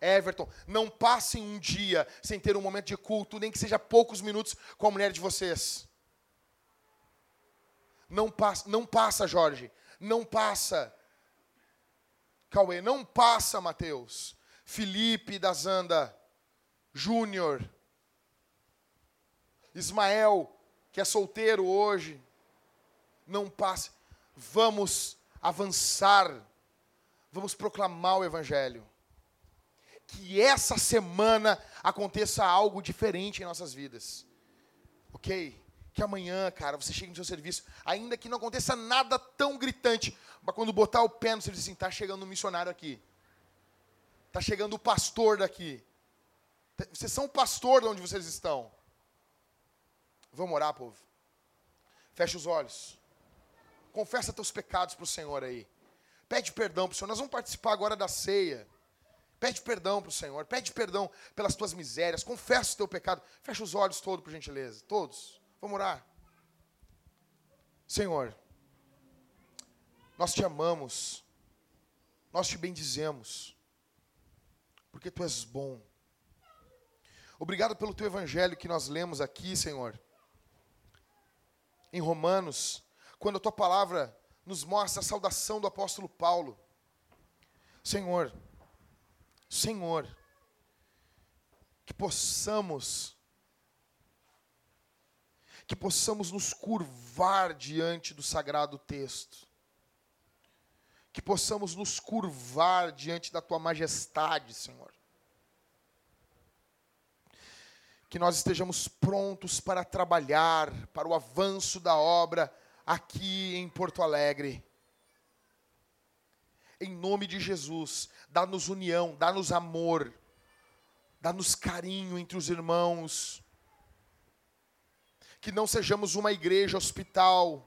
Everton, não passem um dia sem ter um momento de culto, nem que seja poucos minutos com a mulher de vocês. Não passa, não passa, Jorge. Não passa. Cauê, não passa, Mateus. Felipe da Zanda, Júnior. Ismael, que é solteiro hoje. Não passa. Vamos avançar. Vamos proclamar o Evangelho. Que essa semana aconteça algo diferente em nossas vidas. Ok? que amanhã, cara, você chegue no seu serviço, ainda que não aconteça nada tão gritante, mas quando botar o pé no serviço, assim, tá chegando um missionário aqui. Tá chegando o pastor daqui. Vocês são o pastor de onde vocês estão. Vamos orar, povo. Fecha os olhos. Confessa teus pecados para o Senhor aí. Pede perdão para o Senhor. Nós vamos participar agora da ceia. Pede perdão para o Senhor. Pede perdão pelas tuas misérias. Confessa o teu pecado. Fecha os olhos todos, por gentileza. Todos. Vamos orar. Senhor, nós te amamos, nós te bendizemos, porque tu és bom. Obrigado pelo teu evangelho que nós lemos aqui, Senhor. Em Romanos, quando a tua palavra nos mostra a saudação do apóstolo Paulo. Senhor, Senhor, que possamos que possamos nos curvar diante do sagrado texto, que possamos nos curvar diante da tua majestade, Senhor. Que nós estejamos prontos para trabalhar para o avanço da obra aqui em Porto Alegre. Em nome de Jesus, dá-nos união, dá-nos amor, dá-nos carinho entre os irmãos que não sejamos uma igreja hospital,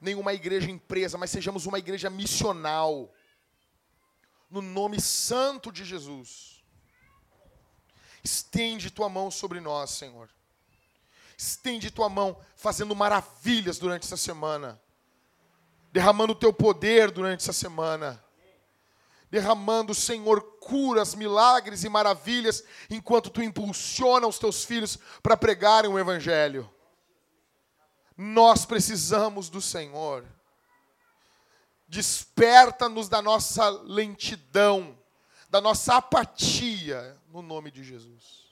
nem uma igreja empresa, mas sejamos uma igreja missional. No nome santo de Jesus. Estende tua mão sobre nós, Senhor. Estende tua mão, fazendo maravilhas durante essa semana. Derramando o teu poder durante essa semana. Derramando, Senhor, curas, milagres e maravilhas, enquanto tu impulsiona os teus filhos para pregarem o Evangelho. Nós precisamos do Senhor. Desperta-nos da nossa lentidão, da nossa apatia, no nome de Jesus.